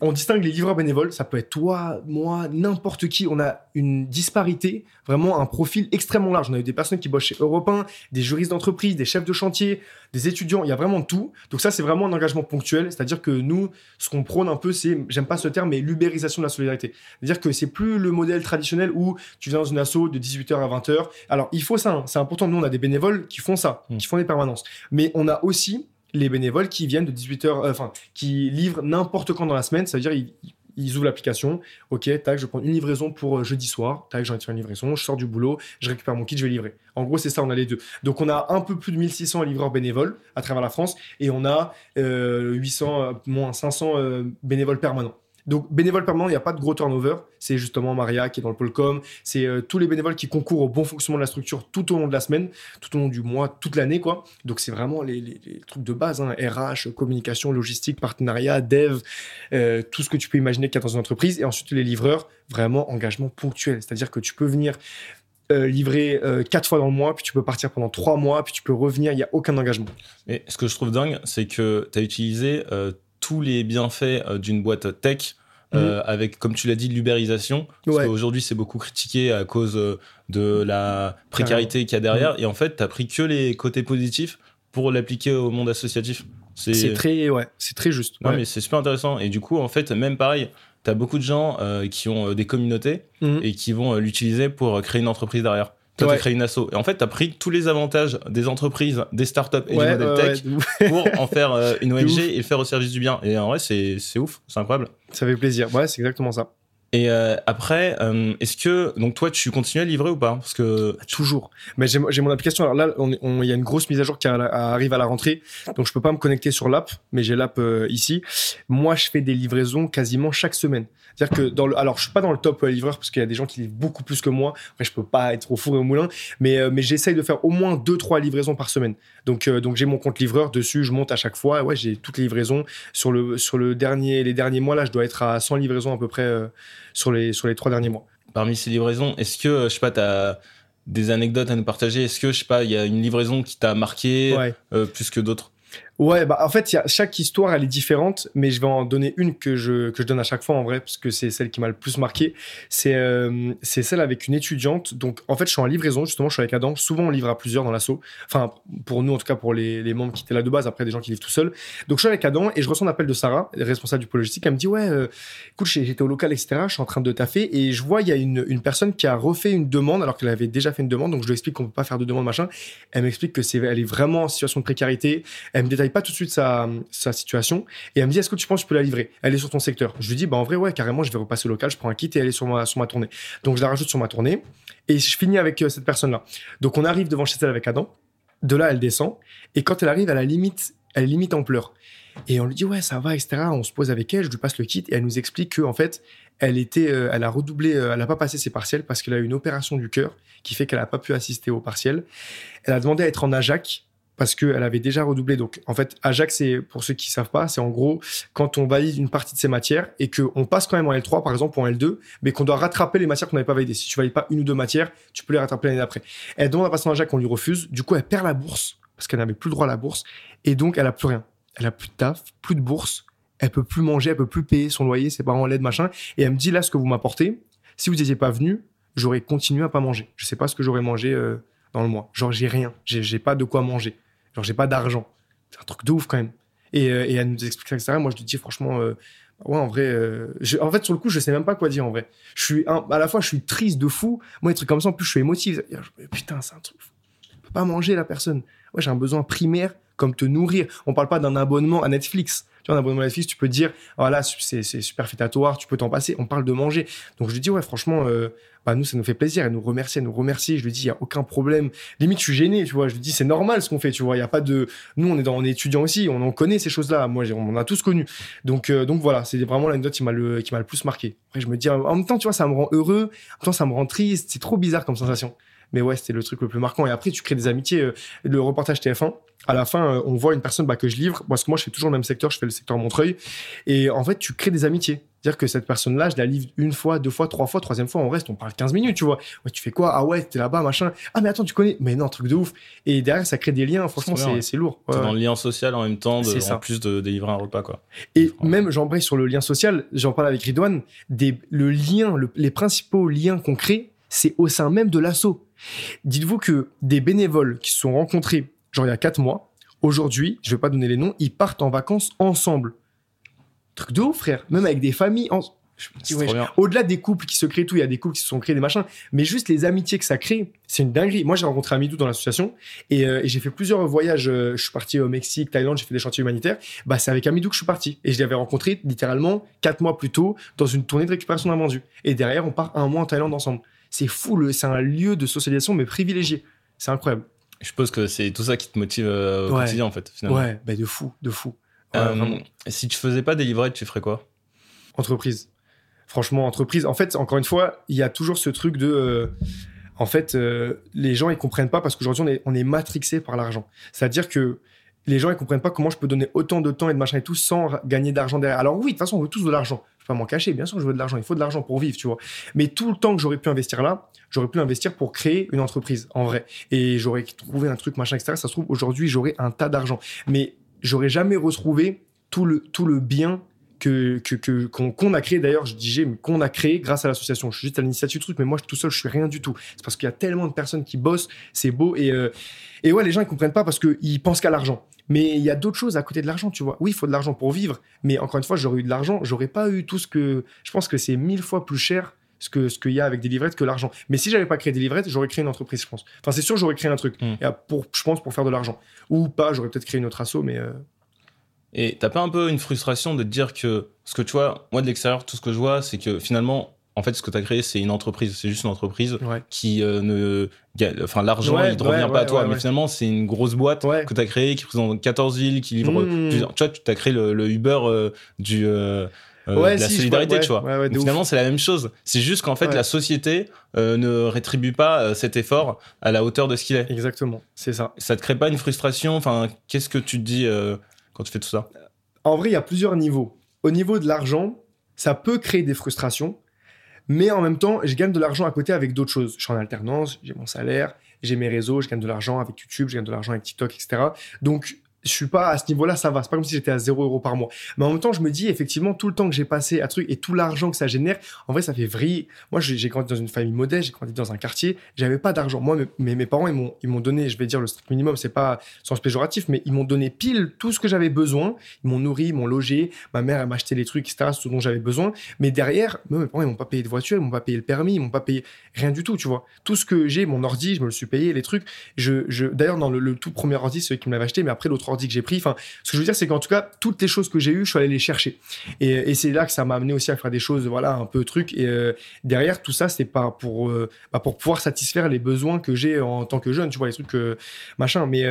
on distingue les livreurs bénévoles, ça peut être toi, moi, n'importe qui. On a une disparité, vraiment un profil extrêmement large. On a eu des personnes qui bossent chez Europe 1, des juristes d'entreprise, des chefs de chantier, des étudiants, il y a vraiment tout. Donc ça, c'est vraiment un engagement ponctuel. C'est-à-dire que nous, ce qu'on prône un peu, c'est, j'aime pas ce terme, mais l'ubérisation de la solidarité. C'est-à-dire que c'est plus le modèle traditionnel où tu viens dans une asso de 18h à 20h. Alors, il faut ça, hein. c'est important. Nous, on a des bénévoles qui font ça, mmh. qui font des permanences. Mais on a aussi les bénévoles qui viennent de 18h, euh, enfin, qui livrent n'importe quand dans la semaine. Ça veut dire, ils, ils ouvrent l'application. Ok, tac, je prends une livraison pour euh, jeudi soir. Tac, j'ai envie de faire une livraison. Je sors du boulot, je récupère mon kit, je vais livrer. En gros, c'est ça, on a les deux. Donc, on a un peu plus de 1600 livreurs bénévoles à travers la France et on a 800, euh, moins 500 bénévoles permanents. Donc, bénévole permanent, il n'y a pas de gros turnover. C'est justement Maria qui est dans le pôle. C'est euh, tous les bénévoles qui concourent au bon fonctionnement de la structure tout au long de la semaine, tout au long du mois, toute l'année, quoi. Donc, c'est vraiment les, trucs de base, hein. RH, communication, logistique, partenariat, dev, euh, tout ce que tu peux imaginer qu'il y a dans une entreprise. Et ensuite, les livreurs, vraiment engagement ponctuel. C'est-à-dire que tu peux venir euh, livrer quatre fois dans le mois, puis tu peux partir pendant trois mois, puis tu peux revenir, il n'y a aucun engagement. Et ce que je trouve dingue, c'est que tu as utilisé tous les bienfaits d'une boîte tech euh, mhm. avec, comme tu l'as dit, l'ubérisation. Parce qu'aujourd'hui, c'est beaucoup critiqué à cause euh, de la précarité qu'il y a derrière. Mhm. Et en fait, tu as pris que les côtés positifs pour l'appliquer au monde associatif. C'est très, ouais, c'est très juste. Ouais, mais c'est super intéressant. Et du coup, en fait, même pareil, tu as beaucoup de gens euh, qui ont des communautés mhm. et qui vont l'utiliser pour créer une entreprise derrière. Toi, créé une asso. Et en fait, tu as pris tous les avantages des entreprises, des startups et du modèle tech pour en faire une *laughs* ONG et le faire au service du bien. Et en vrai, c'est ouf, c'est incroyable. Ça fait plaisir. Ouais, c'est exactement ça. Et euh, après, euh, est-ce que donc toi tu continues à livrer ou pas? Parce que toujours. Mais j'ai mon application. Alors là, il y a une grosse mise à jour qui arrive à la rentrée, donc je peux pas me connecter sur l'app, mais j'ai l'app euh, ici. Moi, je fais des livraisons quasiment chaque semaine. C'est-à-dire que dans le, alors je suis pas dans le top livreur parce qu'il y a des gens qui livrent beaucoup plus que moi. Après, je peux pas être au four et au moulin, mais mais j'essaye de faire au moins deux trois livraisons par semaine. Donc donc j'ai mon compte livreur dessus, je monte à chaque fois. ouais, j'ai toutes les livraisons sur le sur le dernier les derniers mois là, je dois être à 100 livraisons à peu près sur les, sur les trois derniers mois. Parmi ces livraisons, est-ce que, je sais pas, tu as des anecdotes à nous partager? Est-ce que, je sais pas, il y a une livraison qui t'a marqué euh, plus que d'autres? Ouais, bah en fait, chaque histoire, elle est différente, mais je vais en donner une que je, que je donne à chaque fois en vrai, parce que c'est celle qui m'a le plus marqué. C'est euh, celle avec une étudiante. Donc, en fait, je suis en livraison, justement, je suis avec Adam. Souvent, on livre à plusieurs dans l'assaut. Enfin, pour nous, en tout cas, pour les, les, membres qui étaient là de base, après des gens qui livrent tout seuls. Donc, je suis avec Adam et je reçois un appel de Sarah, responsable du pôle logistique. Elle me dit Ouais, euh, écoute, j'étais au local, etc. Je suis en train de taffer et je vois, il y a une, une personne qui a refait une demande alors qu'elle avait déjà fait une demande. Donc, je lui explique qu'on peut pas faire de demande, machin. Elle m'explique que c'est, elle est vraiment en situation de précarité. Elle me détaille pas tout de suite sa, situation et elle me dit est-ce que tu penses que tu peux la livrer? Elle est sur ton secteur. Je lui dis bah en vrai ouais carrément je vais repasser au local, je prends un kit et elle est sur ma, sur ma tournée. Donc je la rajoute sur ma tournée et je finis avec euh, cette personne là. Donc on arrive devant chez elle avec Adam. De là elle descend et quand elle arrive à la limite elle limite en pleurs. Et on lui dit ouais ça va etc. On se pose avec elle, je lui passe le kit et elle nous explique que en fait elle était, euh, elle a redoublé, euh, elle n'a pas passé ses partiels parce qu'elle a eu une opération du cœur qui fait qu'elle n'a pas pu assister aux partiels. Elle a demandé à être en AJAC parce qu'elle avait déjà redoublé. Donc, en fait, Ajax, c'est, pour ceux qui savent pas, c'est en gros quand on valide une partie de ses matières et qu'on passe quand même en L3, par exemple, ou en L2, mais qu'on doit rattraper les matières qu'on n'avait pas validées. Si tu valides pas une ou deux matières, tu peux les rattraper l'année d'après. Elle demande à passer en Ajax, on lui refuse. Du coup, elle perd la bourse parce qu'elle n'avait plus le droit à la bourse. Et donc, elle a plus rien. Elle a plus de taf, plus de bourse. Elle peut plus manger, elle peut plus payer son loyer, ses parents l'aide, machin. Et elle me dit là, ce que vous m'apportez, si vous n'étiez pas venu, j'aurais continué à pas manger. Je sais pas ce que j'aurais mangé euh, dans le mois. Genre, j'ai rien. J'ai pas de quoi manger. Genre, j'ai pas d'argent. C'est un truc de ouf quand même. Et, euh, elle nous explique ça, Moi, je lui dis franchement, euh, ouais, en vrai, euh, en fait, sur le coup, je sais même pas quoi dire en vrai. Je suis, à la fois, je suis triste de fou. Moi, des trucs comme ça, en plus, je suis émotif. Putain, c'est un truc. Je peux pas manger la personne. Ouais, j'ai un besoin primaire comme te nourrir. On parle pas d'un abonnement à Netflix. Un abonnement à Netflix, tu peux dire, voilà, c'est superfétatoire, tu peux t'en passer. On parle de manger. Donc, je lui dis, ouais, franchement, bah nous ça nous fait plaisir elle nous remercie elle nous remercie. Je lui dis il y a aucun problème. Limite je suis gêné tu vois. Je lui dis c'est normal ce qu'on fait tu vois. Il y a pas de nous on est dans on est étudiants aussi on en connaît ces choses là moi on en a tous connu. Donc euh, donc voilà c'est vraiment l'anecdote qui m'a le qui le plus marqué. Après je me dis en même temps tu vois ça me rend heureux en même temps ça me rend triste c'est trop bizarre comme sensation. Mais ouais c'était le truc le plus marquant. Et après tu crées des amitiés euh, le reportage TF1 à la fin, euh, on voit une personne bah, que je livre, parce que moi, je fais toujours le même secteur, je fais le secteur Montreuil, et en fait, tu crées des amitiés. Dire que cette personne-là, je la livre une fois, deux fois, trois fois, troisième fois, on reste, on parle 15 minutes, tu vois. Ouais, tu fais quoi? Ah ouais, t'es là-bas, machin. Ah mais attends, tu connais? Mais non, truc de ouf. Et derrière, ça crée des liens. Franchement, c'est lourd. Ouais, dans le lien social en même temps, de, en plus de délivrer un repas, quoi. Et même, j'embraye sur le lien social. J'en parle avec Ridouane. Des, le lien, les principaux liens qu'on crée, c'est au sein même de l'assaut. Dites-vous que des bénévoles qui se sont rencontrés, genre il y a quatre mois, aujourd'hui, je vais pas donner les noms, ils partent en vacances ensemble. Truc de ouf, frère. Même avec des familles. En... Au-delà des couples qui se créent tout, il y a des couples qui se sont créés des machins, mais juste les amitiés que ça crée, c'est une dinguerie. Moi, j'ai rencontré Amidou dans l'association et, euh, et j'ai fait plusieurs voyages. Euh, je suis parti au Mexique, Thaïlande, j'ai fait des chantiers humanitaires. Bah, c'est avec Amidou que je suis parti et je l'avais rencontré littéralement quatre mois plus tôt dans une tournée de récupération d'invendus. Et derrière, on part un mois en Thaïlande ensemble. C'est fou, c'est un lieu de socialisation mais privilégié. C'est incroyable. Je suppose que c'est tout ça qui te motive euh, au quotidien en fait. Finalement. Ouais, bah de fou, de fou. Euh, si tu faisais pas des livrets, tu ferais quoi? Entreprise. Franchement, entreprise. En fait, encore une fois, il y a toujours ce truc de. Euh, en fait, les gens ils comprennent pas parce qu'aujourd'hui on est, on est matrixé par l'argent. C'est-à-dire que les gens ils comprennent pas comment je peux donner autant de temps et de machin et tout sans gagner d'argent derrière. Alors oui, de toute façon, on veut tous de l'argent. Je peux pas m'en cacher. Bien sûr, je veux de l'argent. Il faut de l'argent pour vivre, tu vois. Mais tout le temps que j'aurais pu investir là, j'aurais pu investir pour créer une entreprise en vrai. Et j'aurais trouvé un truc machin etc. Ça se trouve aujourd'hui j'aurais un tas d'argent. Mais j'aurais jamais retrouvé tout le, tout le bien que qu'on a créé d'ailleurs je dis mais qu'on a créé grâce à l'association je suis juste à l'initiative du truc mais moi tout seul je suis rien du tout c'est parce qu'il y a tellement de personnes qui bossent c'est beau et euh, et ouais les gens ils comprennent pas parce qu'ils pensent qu'à l'argent mais il y a d'autres choses à côté de l'argent tu vois oui il faut de l'argent pour vivre mais encore une fois j'aurais eu de l'argent j'aurais pas eu tout ce que je pense que c'est mille fois plus cher ce que ce qu'il y a avec des livrettes que l'argent. Mais si j'avais pas créé des livrettes, j'aurais créé une entreprise, je pense. Enfin, c'est sûr, j'aurais créé un truc. Hmm. pour, je pense pour faire de l'argent. Ou pas, j'aurais peut-être créé une autre asso, mais. Euh... Et t'as pas un peu une frustration de te dire que, parce que tu vois, moi de l'extérieur, tout ce que je vois, c'est que finalement, en fait, ce que tu as créé, c'est une entreprise, c'est juste une entreprise qui euh, ne. Enfin, l'argent, il ne revient pas à toi, mais finalement, c'est une grosse boîte que tu as créée qui représente 14 villes, qui livre. Mmh. Tu vois, tu as créé le, Uber euh, du. Euh, de la solidarité, tu vois. finalement, c'est la même chose. C'est juste qu'en fait, la société ne rétribue pas cet effort à la hauteur de ce qu'il est. Exactement, c'est ça. Ça te crée pas une frustration? Enfin, qu'est-ce que tu te dis quand tu fais tout ça? En vrai, il y a plusieurs niveaux. Au niveau de l'argent, ça peut créer des frustrations, mais en même temps, je gagne de l'argent à côté avec d'autres choses. Je suis en alternance, j'ai mon salaire, j'ai mes réseaux, je gagne de l'argent avec YouTube, je gagne de l'argent avec TikTok, etc. Donc, je suis pas à ce niveau-là, ça va. C'est pas comme si j'étais à 0 euros par mois. Mais en même temps, je me dis, effectivement, tout le temps que j'ai passé à truc et tout l'argent que ça génère, en vrai, ça fait vriller. Moi, j'ai grandi dans une famille modeste, j'ai grandi dans un quartier, j'avais pas d'argent. Moi, mes, mes parents, ils m'ont, donné, je vais dire le strict minimum, c'est pas sens péjoratif, mais ils m'ont donné pile tout ce que j'avais besoin. Ils m'ont nourri, ils m'ont logé. Ma mère, elle m'a acheté les trucs, etc., ce dont j'avais besoin. Mais derrière, mes parents, ils m'ont pas payé de voiture, ils m'ont pas payé le permis, ils m'ont pas payé rien du tout, tu vois. Tout ce que j'ai, mon ordi, je me le suis payé, les trucs. Je, je, d'ailleurs, dans le, tout premier ordi, eux qui me l'avaient acheté, mais après, l'autre ordi que j'ai pris, enfin, ce que je veux dire, c'est qu'en tout cas, toutes les choses que j'ai eues, je suis allé les chercher. Et, c'est là que ça m'a amené aussi à faire des choses, voilà, un peu truc. Et euh, derrière, tout ça, c'est pas pour, euh, bah, pour pouvoir satisfaire les besoins que j'ai en tant que jeune, tu vois, les trucs, euh, machin. Mais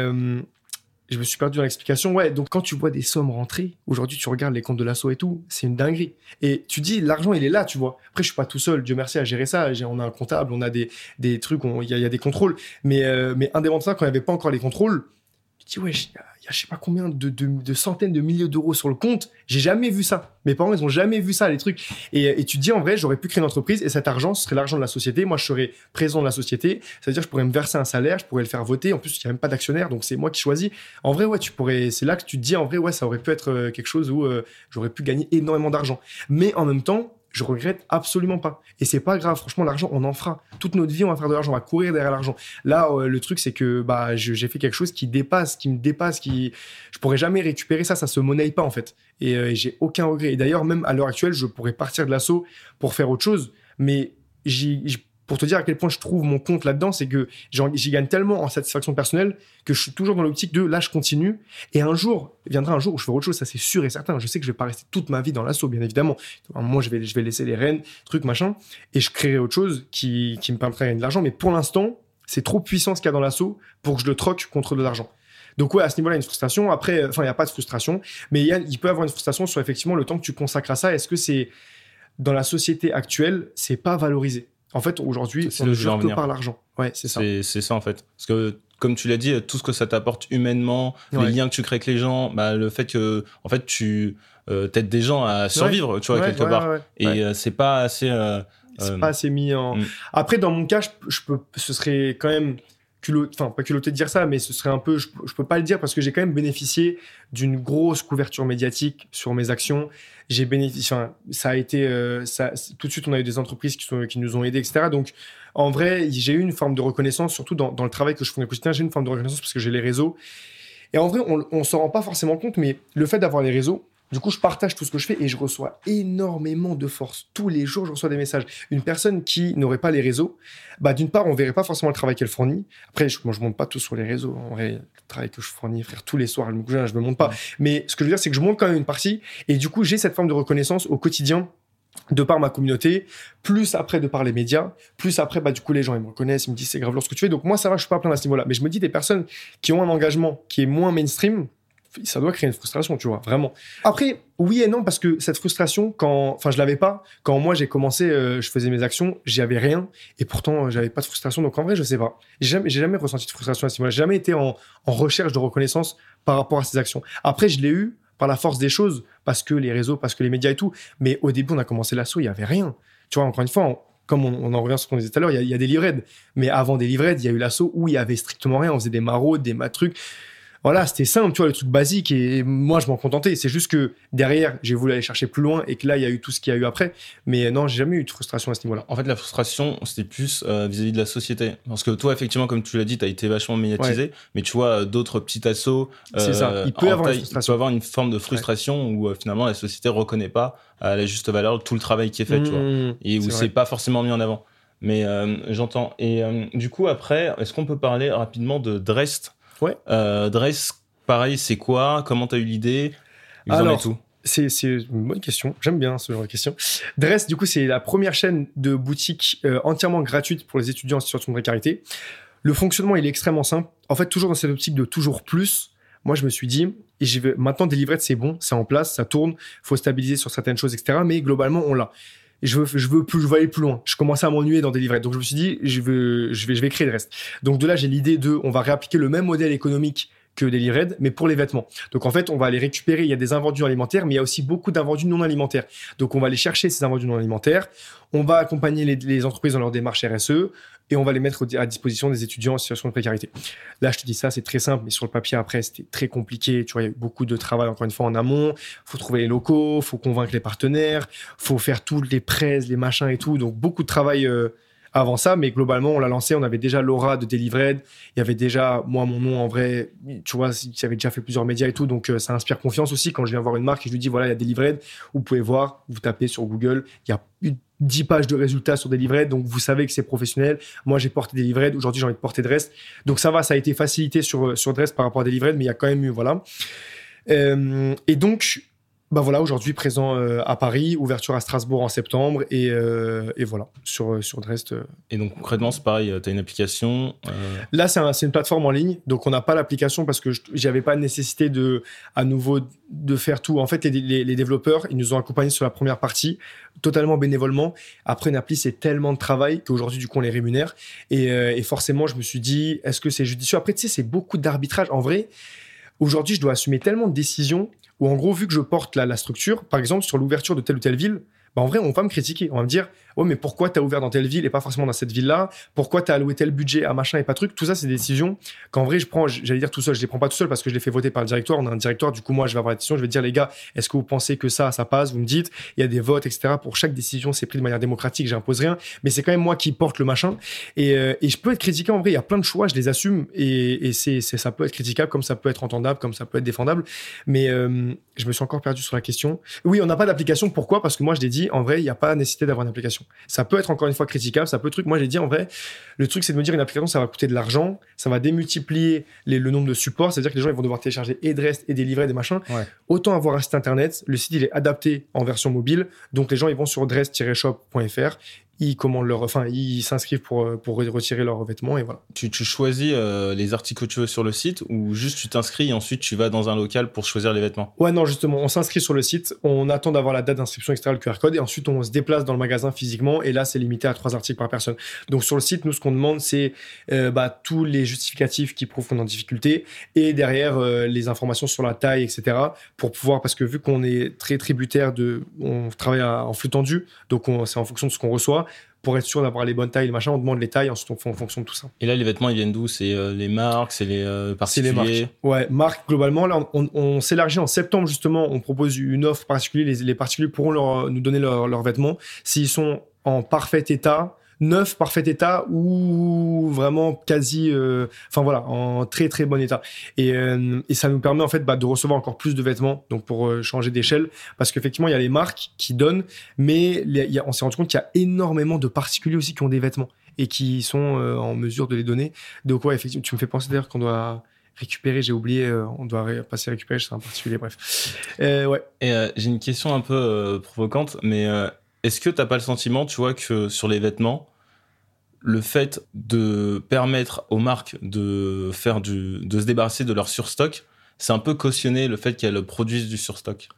je me suis perdu dans l'explication. Ouais, donc quand tu vois des sommes rentrer, aujourd'hui, tu regardes les comptes de l'assaut et tout, c'est une dinguerie. Et tu dis, l'argent, il est là, tu vois. Après, je suis pas tout seul, Dieu merci, à gérer ça. On a un comptable, on a des, des trucs, il y, a des contrôles. Mais, mais indépendamment de ça, quand il n'y avait pas encore les contrôles, tu dis, ouais, il y a je sais pas combien de, centaines de milliers d'euros sur le compte. J'ai jamais vu ça. Mes parents, ils ont jamais vu ça, les trucs. Et, tu te dis, en vrai, j'aurais pu créer une entreprise et cet argent, ce serait l'argent de la société. Moi, je serais présent de la société. C'est-à-dire, je pourrais me verser un salaire, je pourrais le faire voter. En plus, il n'y a même pas d'actionnaire, donc c'est moi qui choisis. En vrai, ouais, tu pourrais, c'est là que tu te dis, en vrai, ouais, ça aurait pu être euh, quelque chose où euh, j'aurais pu gagner énormément d'argent. Mais en même temps, je regrette absolument pas. Et c'est pas grave. Franchement, l'argent, on en fera. Toute notre vie, on va faire de l'argent, on va courir derrière l'argent. Là, euh, le truc, c'est que bah, j'ai fait quelque chose qui dépasse, qui me dépasse, qui je pourrais jamais récupérer ça. Ça se monnaie pas en fait. Et, euh, j'ai aucun regret. Et d'ailleurs, même à l'heure actuelle, je pourrais partir de l'assaut pour faire autre chose. Mais j'y pour te dire à quel point je trouve mon compte là-dedans, c'est que j'y gagne tellement en satisfaction personnelle que je suis toujours dans l'optique de là, je continue. Et un jour, viendra un jour où je ferai autre chose, ça c'est sûr et certain. Je sais que je vais pas rester toute ma vie dans l'assaut, bien évidemment. À un moment, je vais, je vais laisser les rênes, trucs, machin, et je créerai autre chose qui, qui me permettra de gagner de l'argent. Mais pour l'instant, c'est trop puissant ce qu'il y a dans l'assaut pour que je le troque contre de l'argent. Donc ouais, à ce niveau-là, une frustration. Après, enfin, il n'y a pas de frustration, mais il, il peut y avoir une frustration sur effectivement le temps que tu consacres à ça. Est-ce que c'est dans la société actuelle, c'est pas valorisé? En fait, aujourd'hui, on ne jure que par l'argent. Ouais, c'est ça. C'est ça, en fait. Parce que, comme tu l'as dit, tout ce que ça t'apporte humainement, les liens que tu crées avec les gens, bah, le fait que, en fait, tu euh, t'aides des gens à survivre, tu vois, quelque part. Et euh, c'est pas assez. Euh, c'est pas assez mis en. Mm. Après, dans mon cas, je, peux, ce serait quand même enfin pas culotté de dire ça, mais ce serait un peu, je, je peux pas le dire parce que j'ai quand même bénéficié d'une grosse couverture médiatique sur mes actions. J'ai bénéficié, enfin, ça a été, euh, ça, tout de suite on a eu des entreprises qui, sont, qui nous ont aidés, etc. Donc en vrai, j'ai eu une forme de reconnaissance, surtout dans, le travail que je fais au quotidien, j'ai une forme de reconnaissance parce que j'ai les réseaux. Et en vrai, on, on s'en rend pas forcément compte, mais le fait d'avoir les réseaux, du coup, je partage tout ce que je fais et je reçois énormément de force. Tous les jours, je reçois des messages. Une personne qui n'aurait pas les réseaux, bah, d'une part, on verrait pas forcément le travail qu'elle fournit. Après, je, moi, je monte pas tout sur les réseaux. En vrai, le travail que je fournis, frère, tous les soirs, je me je me monte pas. Mais ce que je veux dire, c'est que je monte quand même une partie. Et du coup, j'ai cette forme de reconnaissance au quotidien de par ma communauté, plus après de par les médias, plus après, bah, du coup, les gens, ils me reconnaissent, ils me disent c'est grave lorsque tu fais. Donc, moi, ça va, je suis pas plein à ce niveau-là. Mais je me dis des personnes qui ont un engagement qui est moins mainstream, ça doit créer une frustration, tu vois, vraiment. Après, oui et non, parce que cette frustration, quand, enfin, je l'avais pas. Quand moi j'ai commencé, euh, je faisais mes actions, j'y avais rien, et pourtant euh, j'avais pas de frustration. Donc en vrai, je sais pas. J'ai jamais, jamais ressenti de frustration à ce moment-là. J'ai jamais été en, recherche de reconnaissance par rapport à ces actions. Après, je l'ai eu par la force des choses, parce que les réseaux, parce que les médias et tout. Mais au début, on a commencé l'assaut, il y avait rien. Tu vois, encore une fois, comme on, en revient sur ce qu'on disait tout à l'heure, il y, a des livrets. Mais avant des livrets, il y a eu l'assaut où il y avait strictement rien. On faisait des maraudes, des matrucs voilà, c'était simple, tu vois, le truc basique. Et moi, je m'en contentais. C'est juste que derrière, j'ai voulu aller chercher plus loin et que là, il y a eu tout ce qu'il y a eu après. Mais non, j'ai jamais eu de frustration à ce niveau-là. En fait, la frustration, c'était plus euh, vis-à-vis de la société. Parce que toi, effectivement, comme tu l'as dit, tu as été vachement médiatisé. Mais tu vois, d'autres petits assauts. c'est ça. Euh, il peut, avoir avoir une forme de frustration où euh, finalement, la société reconnaît pas à la juste valeur tout le travail qui est fait, tu vois. Mmh, et où c'est pas forcément mis en avant. Mais j'entends. Et du coup, après, est-ce qu'on peut parler rapidement de Drest? Ouais. Euh, Dress, pareil, c'est quoi? Comment tu as eu l'idée? Alors, c'est une bonne question. J'aime bien ce genre de question. Dress, du coup, c'est la première chaîne de boutique euh, entièrement gratuite pour les étudiants en situation de précarité. Le fonctionnement, il est extrêmement simple. En fait, toujours dans cette optique de toujours plus, moi, je me suis dit, et j'y vais, maintenant, Delivered, c'est bon, c'est en place, ça tourne, faut stabiliser sur certaines choses, etc. Mais globalement, on l'a. Je veux, je veux plus, je veux aller plus loin. Je commençais à m'ennuyer dans Delivered. Donc, je me suis dit, je veux, je vais, je vais créer le reste. Donc, de là, j'ai l'idée de, on va réappliquer le même modèle économique que Delivered, mais pour les vêtements. Donc en fait, on va aller récupérer, il y a des invendus alimentaires, mais il y a aussi beaucoup d'invendus non alimentaires. Donc on va aller chercher ces invendus non alimentaires, on va accompagner les, entreprises dans leur démarche RSE, et on va les mettre à disposition des étudiants en situation de précarité. Là, je te dis ça, c'est très simple, mais sur le papier, après, c'était très compliqué. Tu vois, il y a beaucoup de travail, encore une fois, en amont. faut trouver les locaux, faut convaincre les partenaires, faut faire toutes les presses, les machins et tout. Donc, beaucoup de travail euh, avant ça, mais globalement, on l'a lancé. On avait déjà l'aura de Delivered. Il y avait déjà, moi, mon nom en vrai, tu vois, j'avais déjà fait plusieurs médias et tout. Donc, euh, ça inspire confiance aussi quand je viens voir une marque et je lui dis, voilà, il y a Delivered. Vous pouvez voir, vous tapez sur Google. Il y a 10 pages de résultats sur Delivered. Donc, vous savez que c'est professionnel. Moi, j'ai porté Delivered. Aujourd'hui, j'ai envie de porter Dress. Donc, ça va, ça a été facilité sur, sur Dress par rapport à Delivered, mais il y a quand même eu, voilà. Euh, et donc, bah voilà, aujourd'hui présent euh, à Paris, ouverture à Strasbourg en septembre et, euh, et voilà, sur, euh, sur Dresde. Et donc concrètement, c'est pareil, tu as une application Là, c'est un, une plateforme en ligne, donc on n'a pas l'application parce que j'avais pas nécessité de, à nouveau de faire tout. En fait, les, les, développeurs, ils nous ont accompagnés sur la première partie, totalement bénévolement. Après, une appli, c'est tellement de travail qu'aujourd'hui, du coup, on les rémunère. Et, et forcément, je me suis dit, est-ce que c'est judicieux? Après, tu sais, c'est beaucoup d'arbitrage. En vrai, aujourd'hui, je dois assumer tellement de décisions où en gros, vu que je porte la, la structure, par exemple, sur l'ouverture de telle ou telle ville, bah en vrai, on va me critiquer. On va me dire, oh, mais pourquoi tu as ouvert dans telle ville et pas forcément dans cette ville-là? Pourquoi tu as alloué tel budget à machin et pas truc? Tout ça, c'est des décisions qu'en vrai, je prends, j'allais dire tout seul. Je les prends pas tout seul parce que je les fais voter par le directoire. On a un directoire. Du coup, moi, je vais avoir la décision. Je vais dire, les gars, est-ce que vous pensez que ça, ça passe? Vous me dites, il y a des votes, etc. Pour chaque décision, c'est pris de manière démocratique. J'impose rien. Mais c'est quand même moi qui porte le machin. Et, euh, je peux être critiqué en vrai. Il y a plein de choix. Je les assume. Et, et c'est, ça peut être critiquable comme ça peut être entendable, comme ça peut être défendable. Mais euh, je me suis encore perdu sur la question. Oui, on n'a pas d'application. Pourquoi? Parce que moi, je l'ai dit, en vrai, il n'y a pas nécessité d'avoir une application. Ça peut être encore une fois critiquable, ça peut truc. Moi, j'ai dit en vrai, le truc, c'est de me dire une application, ça va coûter de l'argent, ça va démultiplier le nombre de supports, c'est-à-dire que les gens ils vont devoir télécharger et Drest et délivrer des machins. Autant avoir un site internet, le site il est adapté en version mobile, donc les gens ils vont sur dress-shop.fr ils commandent leur, enfin, ils s'inscrivent pour, euh, pour retirer leurs vêtements et voilà. Tu, tu choisis euh, les articles que tu veux sur le site ou juste tu t'inscris et ensuite tu vas dans un local pour choisir les vêtements? Ouais, non, justement, on s'inscrit sur le site, on attend d'avoir la date d'inscription, etc., le QR code et ensuite on se déplace dans le magasin physiquement et là c'est limité à trois articles par personne. Donc sur le site, nous ce qu'on demande c'est euh, bah, tous les justificatifs qui prouvent qu'on est en difficulté et derrière les informations sur la taille, etc., pour pouvoir, parce que vu qu'on est très tributaire de, on travaille en flux tendu, donc c'est en fonction de ce qu'on reçoit pour être sûr d'avoir les bonnes tailles, machin, on demande les tailles, ensuite on fait en fonction de tout ça. Et là, les vêtements, ils viennent d'où? C'est euh, les marques, c'est les euh, particuliers C'est les marques. Ouais, marques, globalement. Là, on, s'élargit en septembre, justement. On propose une offre particulière. Les, les particuliers pourront leur, nous donner leurs vêtements. S'ils sont en parfait état, neuf, parfait état ou vraiment quasi, euh, enfin voilà, en très très bon état. Et, euh, et ça nous permet en fait bah, de recevoir encore plus de vêtements, donc pour euh, changer d'échelle, parce qu'effectivement il y a les marques qui donnent, mais on s'est rendu compte qu'il y a énormément de particuliers aussi qui ont des vêtements et qui sont en mesure de les donner. Donc ouais, effectivement, tu me fais penser d'ailleurs qu'on doit récupérer, j'ai oublié, on doit passer récupérer, c'est un particulier, bref. ouais. Et j'ai une question un peu provocante, mais est-ce que tu n'as pas le sentiment, tu vois, que sur les vêtements, le fait de permettre aux marques de faire du, de se débarrasser de leur surstock, c'est un peu cautionner le fait qu'elles produisent du surstock?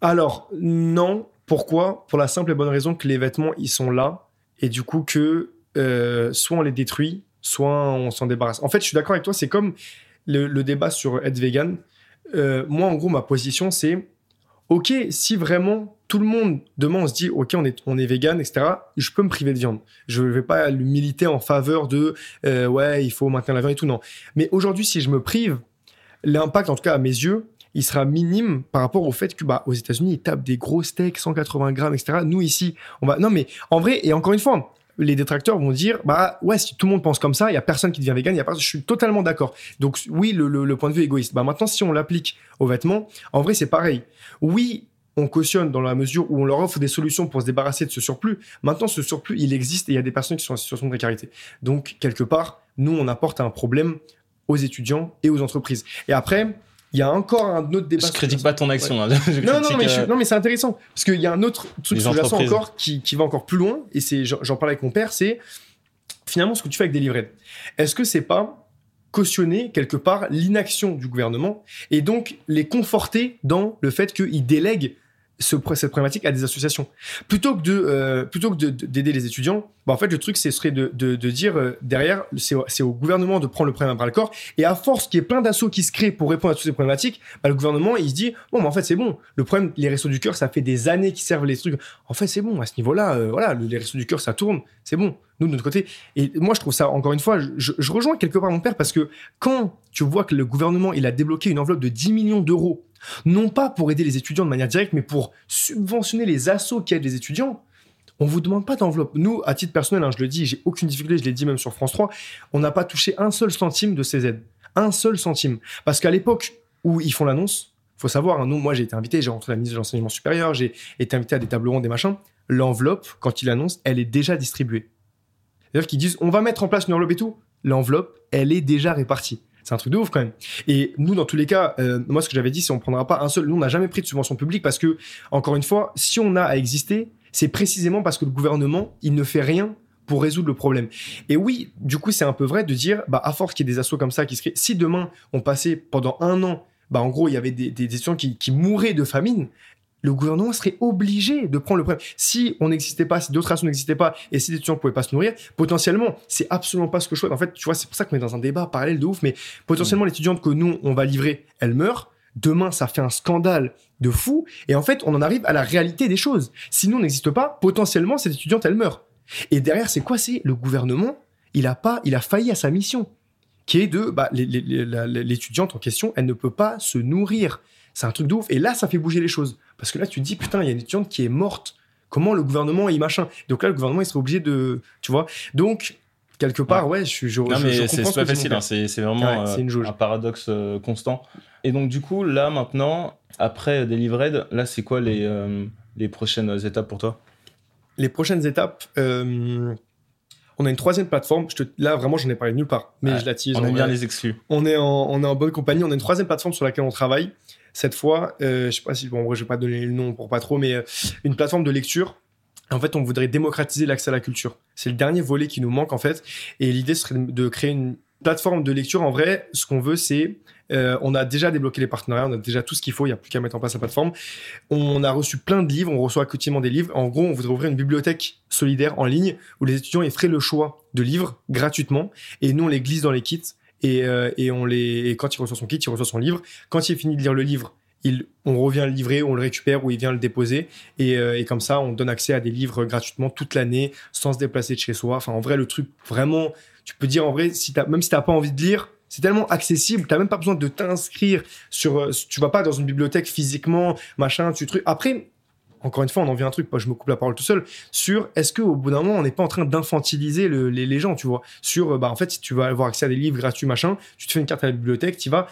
Alors non, pourquoi? Pour la simple et bonne raison que les vêtements ils sont là et du coup que euh, soit on les détruit, soit on s'en débarrasse. En fait, je suis d'accord avec toi. C'est comme le, débat sur être vegan. Euh, moi, en gros, ma position c'est ok, si vraiment tout le monde demain on se dit ok on est on est vegan etc je peux me priver de viande. Je vais pas le militer en faveur de euh, ouais il faut maintenir la viande et tout non. Mais aujourd'hui si je me prive l'impact en tout cas à mes yeux il sera minime par rapport au fait que bah aux États-Unis ils tapent des gros steaks 180 grammes etc nous ici on va non mais en vrai et encore une fois les détracteurs vont dire bah ouais si tout le monde pense comme ça il y a personne qui devient vegan il y a je suis totalement d'accord. Donc oui le, le, point de vue égoïste. Bah maintenant si on l'applique aux vêtements en vrai c'est pareil. Oui on cautionne dans la mesure où on leur offre des solutions pour se débarrasser de ce surplus. Maintenant, ce surplus, il existe et il y a des personnes qui sont en situation de précarité. Donc, quelque part, nous, on apporte un problème aux étudiants et aux entreprises. Et après, il y a encore un autre débat. Je critique pas ton action. Hein. *laughs* non, non, mais, euh, non, mais c'est intéressant. Parce qu'il y a un autre truc que je encore qui, qui, va encore plus loin, et c'est, j'en parlais avec mon père, c'est finalement ce que tu fais avec des livrets. Est-ce que c'est pas cautionner quelque part l'inaction du gouvernement et donc les conforter dans le fait qu'ils délèguent ce, cette problématique à des associations. Plutôt que de euh, plutôt que d'aider les étudiants, bah en fait le truc ce serait de, de, de dire euh, derrière c'est au gouvernement de prendre le problème à bras le corps et à force qu'il y ait plein d'assauts qui se créent pour répondre à toutes ces problématiques, bah, le gouvernement il se dit bon mais en fait c'est bon. Le problème les restos du cœur ça fait des années qu'ils servent les trucs. En fait c'est bon à ce niveau-là euh, voilà les restos du cœur ça tourne c'est bon nous de notre côté et moi je trouve ça encore une fois je, je rejoins quelque part mon père parce que quand tu vois que le gouvernement il a débloqué une enveloppe de 10 millions d'euros non pas pour aider les étudiants de manière directe, mais pour subventionner les assauts qui aident les étudiants. On vous demande pas d'enveloppe. Nous, à titre personnel, hein, je le dis, j'ai aucune difficulté, je l'ai dit même sur France 3, on n'a pas touché un seul centime de ces aides. Un seul centime. Parce qu'à l'époque où ils font l'annonce, faut savoir, hein, nous, moi j'ai été invité, j'ai rentré la ministre de l'enseignement supérieur, j'ai été invité à des tableaux ronds, des machins. L'enveloppe, quand il annonce, elle est déjà distribuée. C'est-à-dire qu'ils disent, on va mettre en place une enveloppe et tout. L'enveloppe, elle est déjà répartie. C'est un truc de ouf quand même. Et nous, dans tous les cas, euh, moi, ce que j'avais dit, c'est on prendra pas un seul. Nous, on n'a jamais pris de subvention publique parce que, encore une fois, si on a à exister, c'est précisément parce que le gouvernement, il ne fait rien pour résoudre le problème. Et oui, du coup, c'est un peu vrai de dire, bah, à force qu'il y ait des assauts comme ça qui se si demain on passait pendant un an bah en gros, il y avait des, des étudiants qui, qui, mouraient de famine le gouvernement serait obligé de prendre le problème. Si on n'existait pas, si d'autres rations n'existaient pas, et si les étudiants ne pouvaient pas se nourrir, potentiellement, c'est absolument pas ce que je souhaite. En fait, tu vois, c'est pour ça qu'on est dans un débat parallèle de ouf, mais potentiellement, mmh. l'étudiante que nous, on va livrer, elle meurt. Demain, ça fait un scandale de fou. Et en fait, on en arrive à la réalité des choses. Si nous, on n'existe pas, potentiellement, cette étudiante, elle meurt. Et derrière, c'est quoi? C'est le gouvernement, il a pas, il a failli à sa mission, qui est de, bah, l'étudiante en question, elle ne peut pas se nourrir. C'est un truc de ouf. Et là, ça fait bouger les choses. Parce que là, tu te dis, putain, il y a une étudiante qui est morte. Comment le gouvernement est machin Donc là, le gouvernement, il serait obligé de. Tu vois Donc, quelque part, ouais, je, je, non, mais c'est pas facile. Hein. c'est vraiment euh, un paradoxe euh, constant. Et donc, du coup, là, maintenant, après Delivered, là, c'est quoi les, euh, les prochaines étapes pour toi? Les prochaines étapes. On a une troisième plateforme. Je te, là, vraiment, j'en ai parlé nulle part. Mais je la tease. On aime bien les exclus. On est, en, on est en bonne compagnie. On a une troisième plateforme sur laquelle on travaille. Cette fois, euh, je sais pas si, bon, je vais pas donner le nom pour pas trop, mais euh, une plateforme de lecture. En fait, on voudrait démocratiser l'accès à la culture. C'est le dernier volet qui nous manque, en fait. Et l'idée serait de créer une plateforme de lecture. En vrai, ce qu'on veut, c'est euh, on a déjà débloqué les partenariats, on a déjà tout ce qu'il faut, il n'y a plus qu'à mettre en place la plateforme. On a reçu plein de livres, on reçoit quotidiennement des livres. En gros, on voudrait ouvrir une bibliothèque solidaire en ligne où les étudiants feraient le choix de livres gratuitement et nous, on les glisse dans les kits et, euh, et on les, quand il reçoit son kit, il reçoit son livre. Quand il est fini de lire le livre, il, on revient le livrer, on le récupère ou il vient le déposer. Et, euh, et comme ça, on donne accès à des livres gratuitement toute l'année sans se déplacer de chez soi. Enfin, en vrai, le truc, vraiment, tu peux dire en vrai, si as, même si t'as pas envie de lire, c'est tellement accessible, t'as même pas besoin de t'inscrire sur, euh, tu vas pas dans une bibliothèque physiquement, machin, tu truc. Après, encore une fois, on en vient un truc, moi je me coupe la parole tout seul, sur est-ce qu'au bout d'un moment, on n'est pas en train d'infantiliser les, les, gens, tu vois? Sur, euh, bah en fait, si tu vas avoir accès à des livres gratuits, machin, tu te fais une carte à la bibliothèque, tu vas.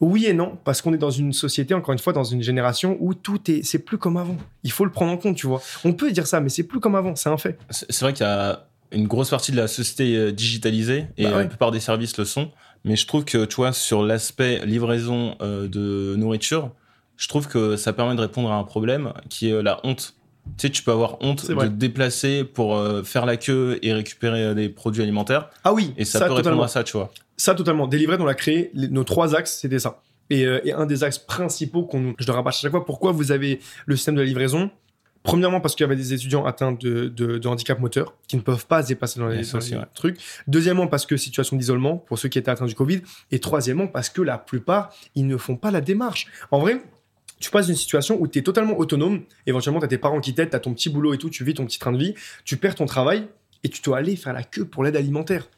Oui et non, parce qu'on est dans une société, encore une fois, dans une génération où tout est, c'est plus comme avant. Il faut le prendre en compte, tu vois? On peut dire ça, mais c'est plus comme avant, c'est un fait. C'est vrai qu'il y a une grosse partie de la société euh, digitalisée et bah la plupart des services le sont. Mais je trouve que, tu vois, sur l'aspect livraison euh, de nourriture, je trouve que ça permet de répondre à un problème qui est la honte. Tu sais, tu peux avoir honte de te déplacer pour euh, faire la queue et récupérer euh, des produits alimentaires. Ah oui. Et ça, peut répondre à ça, tu vois. Ça, totalement. Delivered, on l'a créé. nos trois axes, c'était ça. Et, et, un des axes principaux qu'on, je le rabâche à chaque fois, pourquoi vous avez le système de la livraison? Premièrement, parce qu'il y avait des étudiants atteints de, de, handicap moteur qui ne peuvent pas se déplacer dans les, trucs. Deuxièmement, parce que situation d'isolement pour ceux qui étaient atteints du Covid. Et troisièmement, parce que la plupart, ils ne font pas la démarche. En vrai, tu passes d'une situation où tu es totalement autonome. Éventuellement, tu as tes parents qui t'aident, tu as ton petit boulot et tout, tu vis ton petit train de vie. Tu perds ton travail et tu dois aller faire la queue pour l'aide alimentaire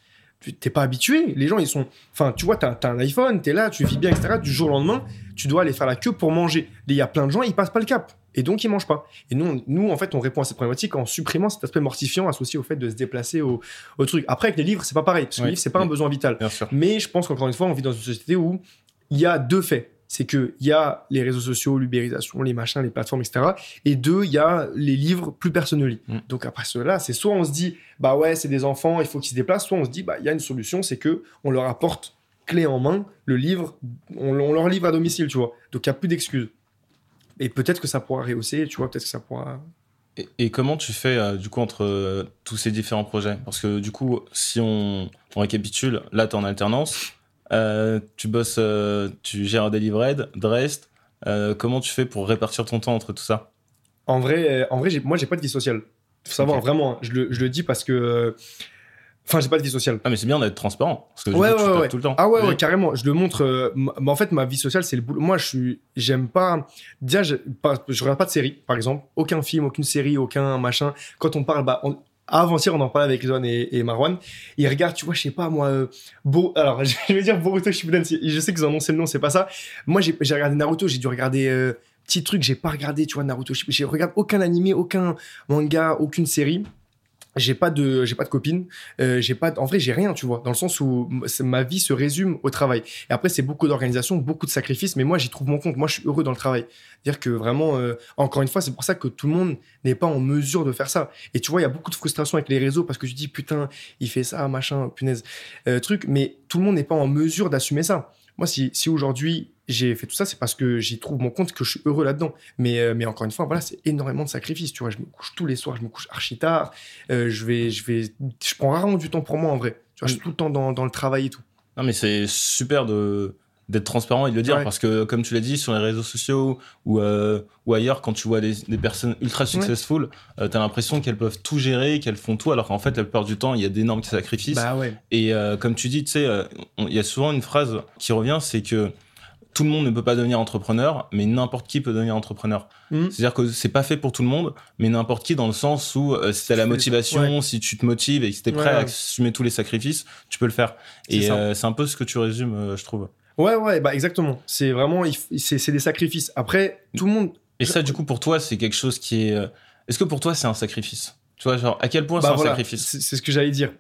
tu t'es pas habitué. Les gens, ils sont. Enfin, tu vois, tu as, un iPhone, tu es là, tu vis bien, etc. Du jour au lendemain, tu dois aller faire la queue pour manger. Il y a plein de gens, ils passent pas le cap. Et donc, ils mangent pas. Et nous, nous, en fait, on répond à cette problématique en supprimant cet aspect mortifiant associé au fait de se déplacer au, truc. Après, avec les livres, c'est pas pareil. Parce que les livres, c'est pas un besoin vital. Mais je pense qu'encore une fois, on vit dans une société où il y a deux faits c'est qu'il y a les réseaux sociaux, l'ubérisation, les machins, les plateformes, etc. Et deux, il y a les livres plus personnels. Mm. Donc après cela, c'est soit on se dit, bah ouais, c'est des enfants, il faut qu'ils se déplacent, soit on se dit, bah il y a une solution, c'est que on leur apporte clé en main, le livre, on, leur livre à domicile, tu vois. Donc il n'y a plus d'excuses. Et peut-être que ça pourra rehausser, tu vois, peut-être que ça pourra. Et, comment tu fais euh, du coup entre euh, tous ces différents projets? Parce que du coup, si on, récapitule, là tu es en alternance, tu bosses, tu gères Delivered, Drest. comment tu fais pour répartir ton temps entre tout ça? En vrai, en vrai moi j'ai pas de vie sociale. Faut savoir vraiment, hein, je, le, je, le, dis parce que Enfin, j'ai pas de vie sociale. Ah, mais c'est bien d'être transparent. Parce que ouais, ouais, ouais. tout le temps. Ah ouais, ouais, carrément. Je le montre. Euh, en fait, ma vie sociale, c'est le boulot. Moi, je suis. J'aime pas. Déjà, je, pas, je regarde pas de série, par exemple. Aucun film, aucune série, aucun machin. Quand on parle, bah, avant-hier, on en parlait avec Zone et, Marwan. Ils regardent, tu vois, je sais pas, moi, euh, alors, *laughs* je vais dire Boruto Shippuden. Je sais qu'ils ont annoncé le nom, c'est pas ça. Moi, j'ai regardé Naruto, j'ai dû regarder, euh, petit truc, j'ai pas regardé, tu vois, Naruto Je regarde aucun animé, aucun manga, aucune série j'ai pas de j'ai pas de copine euh, j'ai pas en vrai j'ai rien tu vois dans le sens où ma vie se résume au travail. Et après c'est beaucoup d'organisation beaucoup de sacrifices mais moi j'y trouve mon compte. Moi je suis heureux dans le travail. Dire que vraiment euh, encore une fois c'est pour ça que tout le monde n'est pas en mesure de faire ça. Et tu vois il y a beaucoup de frustration avec les réseaux parce que tu dis putain il fait ça machin punaise euh, truc mais tout le monde n'est pas en mesure d'assumer ça. Moi si si aujourd'hui j'ai fait tout ça, c'est parce que j'y trouve mon compte, que je suis heureux là-dedans. Mais, euh, mais encore une fois, voilà, c'est énormément de sacrifices. Tu vois, je me couche tous les soirs, je me couche archi tard. Euh, je vais, je vais, je prends rarement du temps pour moi en vrai. Tu vois, je suis tout le temps dans, dans le travail et tout. Non, mais c'est super de d'être transparent et de le dire parce que comme tu l'as dit sur les réseaux sociaux ou, euh, ou ailleurs quand tu vois des, des personnes ultra successful tu as l'impression qu'elles peuvent tout gérer qu'elles font tout alors qu'en fait la plupart du temps il y a d'énormes sacrifices bah ouais. et comme tu dis tu sais il y a souvent une phrase qui revient c'est que tout le monde ne peut pas devenir entrepreneur, mais n'importe qui peut devenir entrepreneur. Hmm. C'est-à-dire que c'est pas fait pour tout le monde, mais n'importe qui dans le sens où euh, si t'as la motivation, si tu te motives et que t'es prêt à assumer tous les sacrifices, tu peux le faire. Et euh, c'est un peu ce que tu résumes, euh, je trouve. Ouais, ouais, bah exactement. C'est vraiment, c'est des sacrifices. Après, tout le monde. Et ça, du coup, pour toi, c'est quelque chose qui est. Est-ce que pour toi, c'est un sacrifice? Tu vois, genre, à quel point bah, c'est un sacrifice? C'est ce que j'allais dire.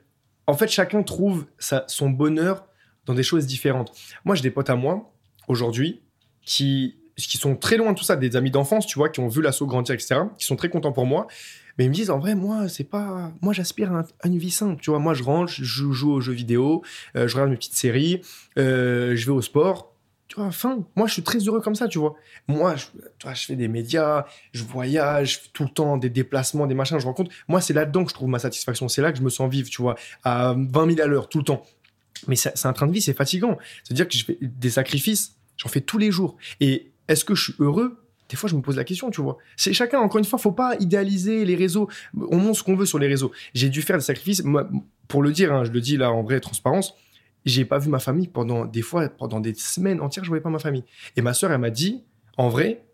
En fait, chacun trouve sa, son bonheur dans des choses différentes. Moi, j'ai des potes à moi aujourd'hui qui, qui sont très loin de tout ça, des amis d'enfance, tu vois, qui ont vu l'assaut grandir, etc., qui sont très contents pour moi. Mais ils me disent, en vrai, moi, c'est pas. Moi, j'aspire à, une vie simple. Tu vois, moi, je rentre, je joue, aux jeux vidéo, euh, je regarde mes petites séries, euh, je vais au sport. Tu vois, fin. Moi, je suis très heureux comme ça, tu vois. Moi, je, je fais des médias, je voyage tout le temps, des déplacements, des machins, je rencontre. Moi, c'est là-dedans que je trouve ma satisfaction. C'est là que je me sens vivre, tu vois, à 20 000 à l'heure, tout le temps. Mais c'est un train de vie, c'est fatigant. C'est-à-dire que je fais des sacrifices J'en fais tous les jours. Et est-ce que je suis heureux? Des fois, je me pose la question, tu vois. C'est chacun, encore une fois, faut pas idéaliser les réseaux. On montre ce qu'on veut sur les réseaux. J'ai dû faire des sacrifices. Moi, pour le dire, hein, je le dis là en vraie transparence, j'ai pas vu ma famille pendant des fois, pendant des semaines entières, je voyais pas ma famille. Et ma sœur, elle m'a dit, en vrai,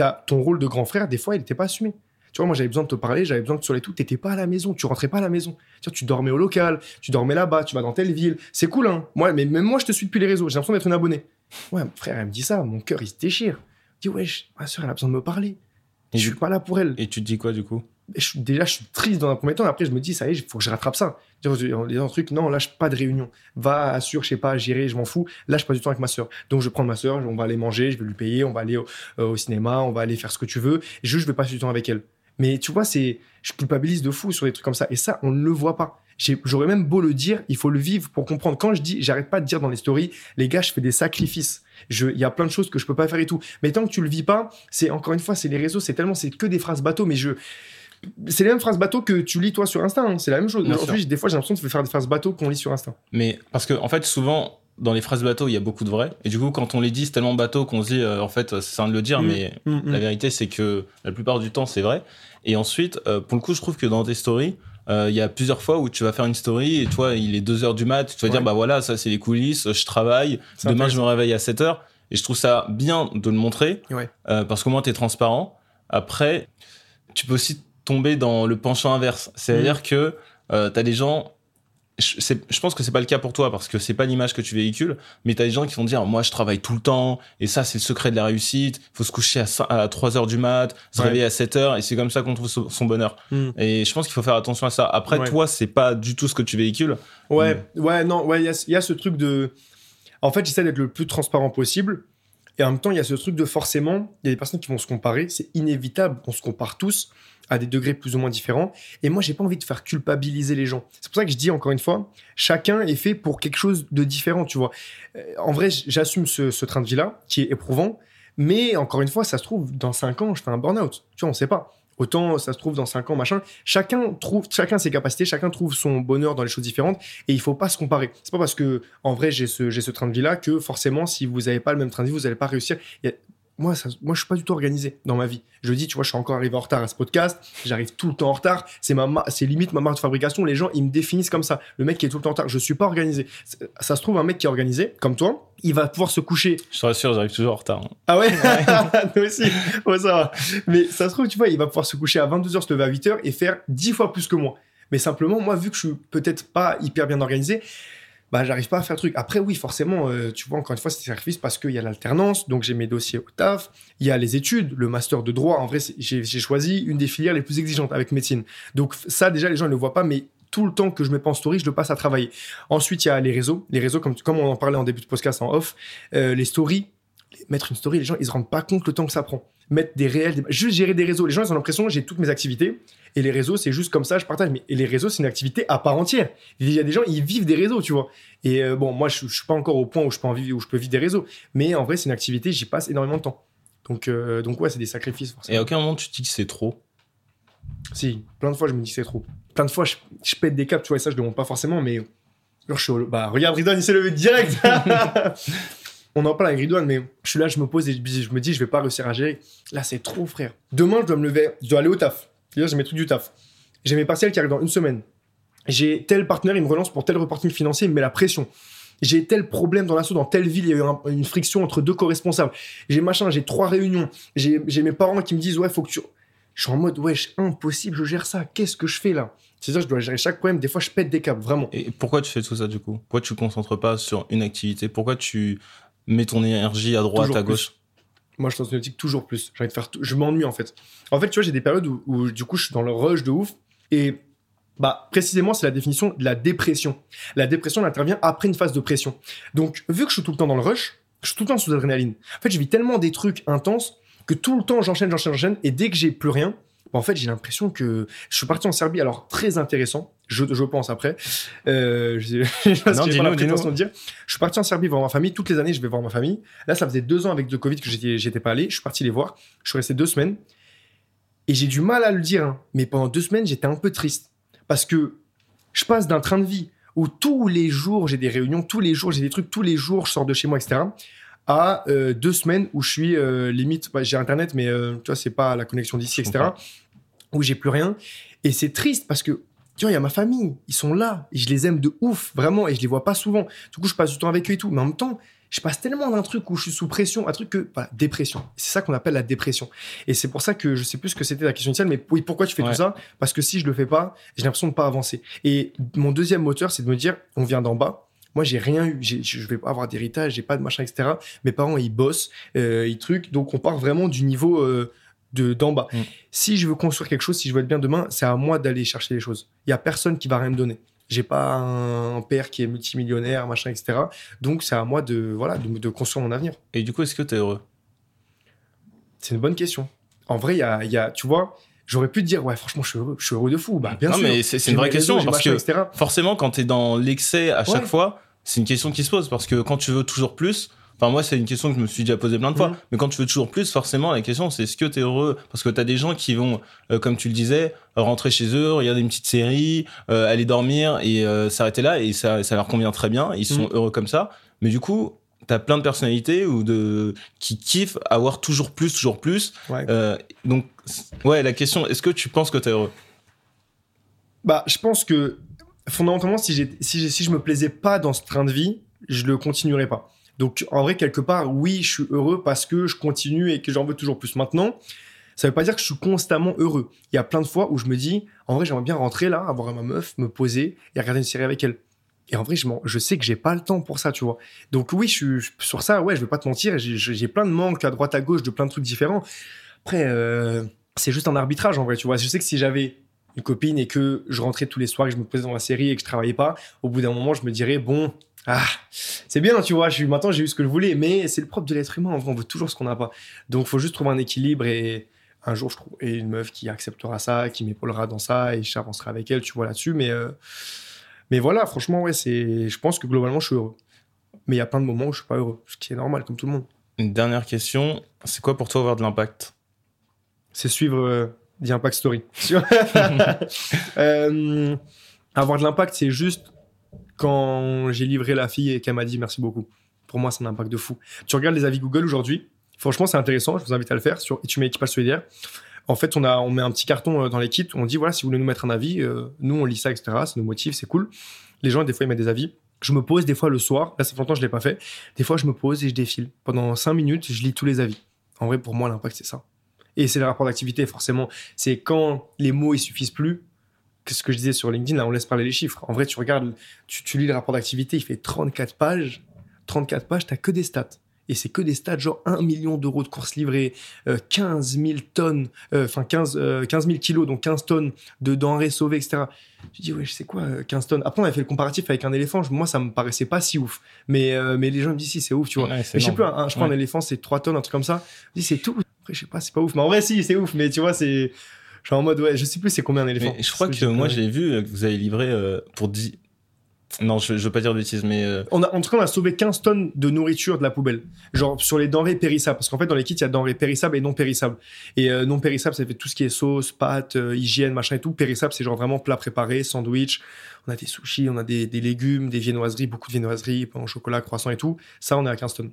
as ton rôle de grand frère, des fois, il n'était pas assumé. Tu vois, moi, j'avais besoin de te parler, j'avais besoin que sur les tout, t'étais pas à la maison, tu rentrais pas à la maison. Tu, tu dormais au local, tu dormais là-bas, tu vas dans telle ville. C'est cool, hein. Moi, mais même moi, je te suis depuis les réseaux. J'ai l'impression d'être un abonné. Ouais, mon frère, elle me dit ça, mon cœur, il se déchire. Je dis, wesh, ma soeur, elle a besoin de me parler. Et je suis pas là pour elle. Et tu te dis quoi, du coup? Déjà, je suis triste dans un premier temps. Après, je me dis, ça y est, il faut que je rattrape ça. En disant un truc, non, lâche pas de réunion. Va, assure, je sais pas, j'irai, je m'en fous. Lâche pas du temps avec ma soeur. Donc, je prends ma soeur, on va aller manger, je vais lui payer, on va aller au, euh, cinéma, on va aller faire ce que tu veux. Juste, je vais passer du temps avec elle. Mais tu vois, c'est, je culpabilise de fou sur des trucs comme ça. Et ça, on ne le voit pas. J'aurais même beau le dire, il faut le vivre pour comprendre. Quand je dis, j'arrête pas de dire dans les stories, les gars, je fais des sacrifices. Il y a plein de choses que je peux pas faire et tout. Mais tant que tu le vis pas, c'est encore une fois, c'est les réseaux, c'est tellement, c'est que des phrases bateau. Mais je, c'est les mêmes phrases bateau que tu lis toi sur Insta. Hein. C'est la même chose. Aujourd'hui, des fois, j'ai l'impression de faire des phrases bateau qu'on lit sur Insta. Mais parce que, en fait, souvent, dans les phrases bateau, il y a beaucoup de vrai. Et du coup, quand on les dit, c'est tellement bateau qu'on se dit, euh, en fait, c'est ça de le dire, mm. mais mm, mm. la vérité, c'est que la plupart du temps, c'est vrai. Et ensuite, euh, pour le coup, je trouve que dans tes stories, euh, il y a plusieurs fois où tu vas faire une story et toi, il est 2 heures du mat, tu vas dire, bah voilà, ça c'est les coulisses, je travaille, demain je me réveille à 7 heures. Et je trouve ça bien de le montrer, parce qu'au moins tu es transparent. Après, tu peux aussi tomber dans le penchant inverse. C'est-à-dire que tu as des gens, je, je pense que c'est pas le cas pour toi parce que c'est pas l'image que tu véhicules, mais tu as des gens qui vont dire moi je travaille tout le temps et ça c'est le secret de la réussite, il faut se coucher à, 3 heures du mat, se réveiller à 7 heures et c'est comme ça qu'on trouve son bonheur. Hmm. Et je pense qu'il faut faire attention à ça. Après toi, c'est pas du tout ce que tu véhicules. Ouais, ouais, non, ouais, il y a, ce truc de en fait, j'essaie d'être le plus transparent possible. Et en même temps, il y a ce truc de forcément, il y a des personnes qui vont se comparer, c'est inévitable, on se compare tous à des degrés plus ou moins différents. Et moi, j'ai pas envie de faire culpabiliser les gens. C'est pour ça que je dis encore une fois, chacun est fait pour quelque chose de différent, tu vois. Euh, en vrai, j'assume ce, train de vie-là, qui est éprouvant, mais encore une fois, ça se trouve, dans 5 ans, je fais un burn-out. Tu vois, on sait pas. Autant ça se trouve dans 5 ans, machin. Chacun trouve, chacun ses capacités, chacun trouve son bonheur dans les choses différentes et il faut pas se comparer. C'est pas parce que, en vrai, j'ai ce, train de vie là que forcément, si vous n'avez pas le même train de vie, vous n'allez pas réussir. Moi, ça, moi, je suis pas du tout organisé dans ma vie. Je dis, tu vois, je suis encore arrivé en retard à ce podcast. J'arrive tout le temps en retard. C'est ma, c'est limite ma marque de fabrication. Les gens, ils me définissent comme ça. Le mec qui est tout le temps en retard. Je suis pas organisé. Ça se trouve, un mec qui est organisé, comme toi, il va pouvoir se coucher. Je suis sûr, j'arrive toujours en retard. Hein. Ah ouais? Toi *laughs* aussi. ça va. Mais ça se trouve, tu vois, il va pouvoir se coucher à 22h, se lever à 8h et faire 10 fois plus que moi. Mais simplement, moi, vu que je suis peut-être pas hyper bien organisé, bah, j'arrive pas à faire le truc. Après, oui, forcément, euh, tu vois, encore une fois, c'est sacrifice parce qu'il y a l'alternance, donc j'ai mes dossiers au taf, il y a les études, le master de droit. En vrai, j'ai choisi une des filières les plus exigeantes avec médecine. Donc, ça, déjà, les gens ne le voient pas, mais tout le temps que je me pense story, je le passe à travailler. Ensuite, il y a les réseaux. Les réseaux, comme, comme on en parlait en début de podcast en off, euh, les stories. Mettre une story, les gens, ils se rendent pas compte le temps que ça prend. Mettre des réels, juste gérer des réseaux. Les gens, ils ont l'impression j'ai toutes mes activités et les réseaux, c'est juste comme ça, je partage. Mais et les réseaux, c'est une activité à part entière. Il y a des gens, ils vivent des réseaux, tu vois. Et euh, bon, moi, je, je suis pas encore au point où je peux en vivre, où je peux vivre des réseaux. Mais en vrai, c'est une activité, j'y passe énormément de temps. Donc, euh, donc ouais, c'est des sacrifices. Forcément. Et à aucun moment tu te dis que c'est trop. Si, plein de fois, je me dis que c'est trop. Plein de fois, je, pète des caps, tu vois. Et ça, je demande pas forcément, mais alors, je suis bah, regarde, Ridwan, il s'est levé direct. *laughs* on en parle avec Ridwan, mais je suis là, je me pose et je me dis, je vais pas réussir à gérer. Là, c'est trop, frère. Demain, je dois me lever, je dois aller au taf. J'ai mes trucs du taf. J'ai mes partiels qui arrivent dans une semaine. J'ai tel partenaire, il me relance pour tel reporting financier, il me met la pression. J'ai tel problème dans l'assaut, dans telle ville, il y a eu une friction entre deux co-responsables. J'ai machin, j'ai trois réunions. J'ai mes parents qui me disent, ouais, faut que tu. Je suis en mode, wesh, impossible, je gère ça. Qu'est-ce que je fais là? C'est ça, je dois gérer chaque problème. Des fois, je pète des câbles, vraiment. Et pourquoi tu fais tout ça du coup? Pourquoi tu te concentres pas sur une activité? Pourquoi tu mets ton énergie à droite, à gauche moi, je suis dans une toujours plus. J'ai envie de faire Je m'ennuie, en fait. En fait, tu vois, j'ai des périodes où, du coup, je suis dans le rush de ouf. Et, bah, précisément, c'est la définition de la dépression. La dépression, elle intervient après une phase de pression. Donc, vu que je suis tout le temps dans le rush, je suis tout le temps sous adrénaline. En fait, je vis tellement des trucs intenses que tout le temps, j'enchaîne, j'enchaîne, j'enchaîne. Et dès que j'ai plus rien, bah, en fait, j'ai l'impression que je suis parti en Serbie. Alors, très intéressant. Je, je pense après. Euh, je, *laughs* non, dis -nous, dis -nous. De dire. Je suis parti en Serbie voir ma famille. Toutes les années, je vais voir ma famille. Là, ça faisait deux ans avec le Covid que j'étais, j'étais pas allé. Je suis parti les voir. Je suis resté deux semaines. Et j'ai du mal à le dire. Hein. Mais pendant deux semaines, j'étais un peu triste. Parce que je passe d'un train de vie où tous les jours, j'ai des réunions, tous les jours, j'ai des trucs, tous les jours, je sors de chez moi, etc à euh, deux semaines où je suis euh, limite, bah, j'ai internet, mais euh, tu vois, c'est pas la connexion d'ici, etc où j'ai plus rien. Et c'est triste parce que, tu vois, il y a ma famille, ils sont là, et je les aime de ouf, vraiment, et je les vois pas souvent. Du coup, je passe du temps avec eux et tout. Mais en même temps, je passe tellement d'un truc où je suis sous pression, un truc que, voilà, dépression. C'est ça qu'on appelle la dépression. Et c'est pour ça que je sais plus ce que c'était la question initiale, mais oui, pourquoi tu fais tout ça? Parce que si je le fais pas, j'ai l'impression de pas avancer. Et mon deuxième moteur, c'est de me dire, on vient d'en bas. Moi, j'ai rien eu, je vais pas avoir d'héritage, j'ai pas de machin, etc. Mes parents, ils bossent, euh, ils truquent, donc on part vraiment du niveau euh, de d'en bas. Mm. Si je veux construire quelque chose, si je veux être bien demain, c'est à moi d'aller chercher les choses. Il y a personne qui va rien me donner. J'ai pas un père qui est multimillionnaire, machin, etc. Donc c'est à moi de voilà de, construire mon avenir. Et du coup, est-ce que tu es heureux? C'est une bonne question. En vrai, il y a, y a, tu vois, j'aurais pu te dire ouais franchement je suis heureux, je suis heureux de fou. Bah bien non, mais c'est une vraie question parce que forcément quand tu es dans l'excès à chaque fois, c'est une question qui se pose parce que quand tu veux toujours plus, Enfin, moi, c'est une question que je me suis déjà posée plein de fois. Mhm. Mais quand tu veux toujours plus, forcément, la question, c'est est-ce que tu es heureux? Parce que tu as des gens qui vont, euh, comme tu le disais, rentrer chez eux, regarder une petite série, euh, aller dormir et euh, s'arrêter là. Et ça, ça leur convient très bien. Ils sont mhm. heureux comme ça. Mais du coup, tu as plein de personnalités ou de qui kiffent avoir toujours plus, toujours plus. donc, ouais, la question, est-ce que tu penses que tu es heureux? Bah, je pense que fondamentalement, si, si, si je me plaisais pas dans ce train de vie, je le continuerais pas. Donc, en vrai, quelque part, oui, je suis heureux parce que je continue et que j'en veux toujours plus. Maintenant, ça veut pas dire que je suis constamment heureux. Il y a plein de fois où je me dis, en vrai, j'aimerais bien rentrer là, avoir ma meuf, me poser et regarder une série avec elle. Et en vrai, je, sais que j'ai pas le temps pour ça, tu vois. Donc oui, je suis sur ça, ouais, je vais pas te mentir, j'ai plein de manques à droite à gauche de plein de trucs différents. Après, euh, c'est juste un arbitrage en vrai, tu vois. Je sais que si j'avais une copine et que je rentrais tous les soirs que je me posais dans la série et que je travaillais pas, au bout d'un moment, je me dirais, bon, Ah, c'est bien, tu vois. Je maintenant, j'ai eu ce que je voulais, mais c'est le propre de l'être humain. En vrai, on veut toujours ce qu'on n'a pas. Donc, faut juste trouver un équilibre et un jour, je trouve, et une meuf qui acceptera ça, qui m'épaulera dans ça et j'avancerai avec elle, tu vois, là-dessus. Mais, euh, mais voilà, franchement, ouais, c'est, je pense que globalement, je suis heureux. Mais il y a plein de moments où je suis pas heureux, ce qui est normal, comme tout le monde. Une dernière question. C'est quoi pour toi avoir de l'impact? C'est suivre euh, The Impact Story. *laughs* *laughs* Euh, avoir de l'impact, c'est juste quand j'ai livré la fille et qu'elle m'a dit merci beaucoup. Pour moi, c'est un impact de fou. Tu regardes les avis Google aujourd'hui, franchement, c'est intéressant, je vous invite à le faire sur et tu mets équipage solidaire. En fait, on, a, on met un petit carton euh, dans les kits, on dit voilà, si vous voulez nous mettre un avis, euh, nous on lit ça, etc. Ça nous motive, c'est cool. Les gens, des fois, ils mettent des avis. Je me pose des fois le soir, là, ça fait longtemps que je l'ai pas fait. Des fois, je me pose et je défile. Pendant cinq minutes, je lis tous les avis. En vrai, pour moi, l'impact, c'est ça. Et c'est le rapport d'activité, forcément. C'est quand les mots, ils suffisent plus, que ce que je disais sur LinkedIn, là, on laisse parler les chiffres. En vrai, tu regardes, tu, tu lis le rapport d'activité, il fait 34 pages. 34 pages, t'as que des stats. Et c'est que des stats, genre 1 million d'euros de courses livrées, euh, 15 000 tonnes, euh, enfin 15, euh, 15 000 kilos, donc 15 tonnes de denrées sauvées, etc. Je dis, ouais, je sais quoi, euh, 15 tonnes? Après, on avait fait le comparatif avec un éléphant. Moi, ça me paraissait pas si ouf. Mais, euh, mais les gens me disent, si, c'est ouf, tu vois. Ouais, c'est Mais je sais plus, un- je crois un Ouais. éléphant, c'est 3 tonnes, un truc comme ça. Je dis, c'est tout. Après, je sais pas, c'est pas ouf. Mais en vrai, si, c'est ouf. Mais tu vois, c'est. Je suis en mode, ouais, je sais plus c'est combien un éléphant. Mais je crois Parce que moi, j'ai- vu que vous avez livré euh, pour 10. Non, je, veux pas dire bêtises, mais. euh, On a, en tout cas, on a sauvé 15 tonnes de nourriture de la poubelle. Genre sur les denrées périssables. Parce qu'en fait, dans les kits, il y a denrées périssables et non périssables. Et euh, non périssables, ça fait tout ce qui est sauce, pâtes, euh, hygiène, machin et tout. Périssable, c'est genre vraiment plat préparé, sandwich. On a des sushis, on a des, des légumes, des viennoiseries, beaucoup de viennoiseries, pain au chocolat, croissant et tout. Ça, on est à 15 tonnes.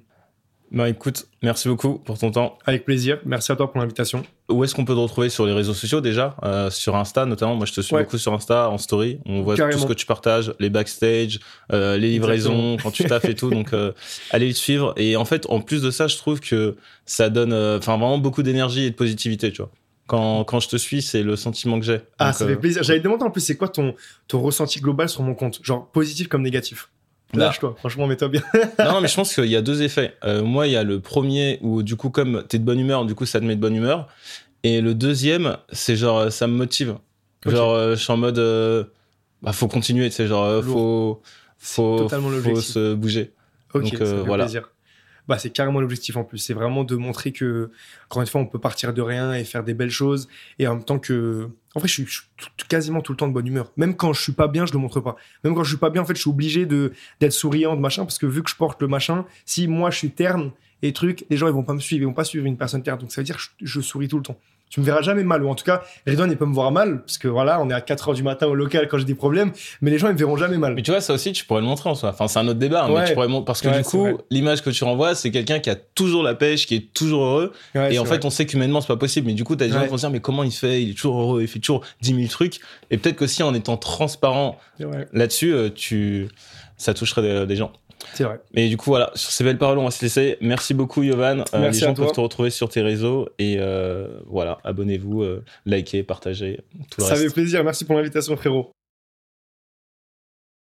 Bah écoute, merci beaucoup pour ton temps. Avec plaisir. Merci à toi pour l'invitation. Où est-ce qu'on peut te retrouver sur les réseaux sociaux déjà? Euh, Sur Insta notamment. Moi, je te suis Ouais. beaucoup sur Insta, en story. On voit Carrément. tout ce que tu partages, les backstage, euh, les livraisons, quand tu taffes et tout. Donc, euh, *laughs* allez le suivre. Et en fait, en plus de ça, je trouve que ça donne, enfin, vraiment beaucoup d'énergie et de positivité, tu vois. Quand, quand je te suis, c'est le sentiment que j'ai. Ah, Donc, ça euh, fait plaisir. J'avais demandé en plus, c'est quoi ton, ton ressenti global sur mon compte? Genre positif comme négatif? Lâche-toi, franchement, mets-toi bien. *laughs* non, non, mais je pense qu'il y a deux effets. Euh, moi, il y a le premier où, du coup, comme t'es de bonne humeur, du coup, ça te met de bonne humeur. Et le deuxième, c'est genre, euh, ça me motive. Genre, euh, je suis en mode, euh, bah, faut continuer, tu sais, genre, faut, faut, faut se bouger. Ok, Donc, ça fait voilà. plaisir. Bah, c'est carrément l'objectif en plus. C'est vraiment de montrer que, encore une fois, on peut partir de rien et faire des belles choses. Et en même temps que. En vrai, je suis, quasiment tout le temps de bonne humeur. Même quand je suis pas bien, je le montre pas. Même quand je suis pas bien, en fait, je suis obligé d'être souriant, de machin, parce que vu que je porte le machin, si moi je suis terne et truc, les gens ils vont pas me suivre, ils vont pas suivre une personne terne. Donc ça veut dire que je souris tout le temps. Tu me verras jamais mal, ou en tout cas, Redouane il peut me voir mal, parce que voilà, on est à 4 heures du matin au local quand j'ai des problèmes, mais les gens ils me verront jamais mal. Mais tu vois, ça aussi, tu pourrais le montrer en soi. Enfin, c'est un autre débat, mais Ouais. tu pourrais. Parce que Ouais, du coup, l'image que tu renvoies, c'est quelqu'un qui a toujours la pêche, qui est toujours heureux. Ouais, et en vrai. fait, on sait qu'humainement, c'est pas possible. Mais du coup, t'as des gens qui vont se dire, mais comment il fait? Il est toujours heureux, il fait toujours 10 000 trucs. Et peut-être qu'aussi, en étant transparent là-dessus, euh, tu... ça toucherait des, des gens. C'est vrai. Mais du coup, voilà, sur ces belles paroles, on va se laisser. Merci beaucoup, Yovan. Euh, Merci les gens à toi. peuvent te retrouver sur tes réseaux. Et euh, voilà, abonnez-vous, euh, likez, partagez, tout le Ça reste. fait plaisir. Merci pour l'invitation, frérot.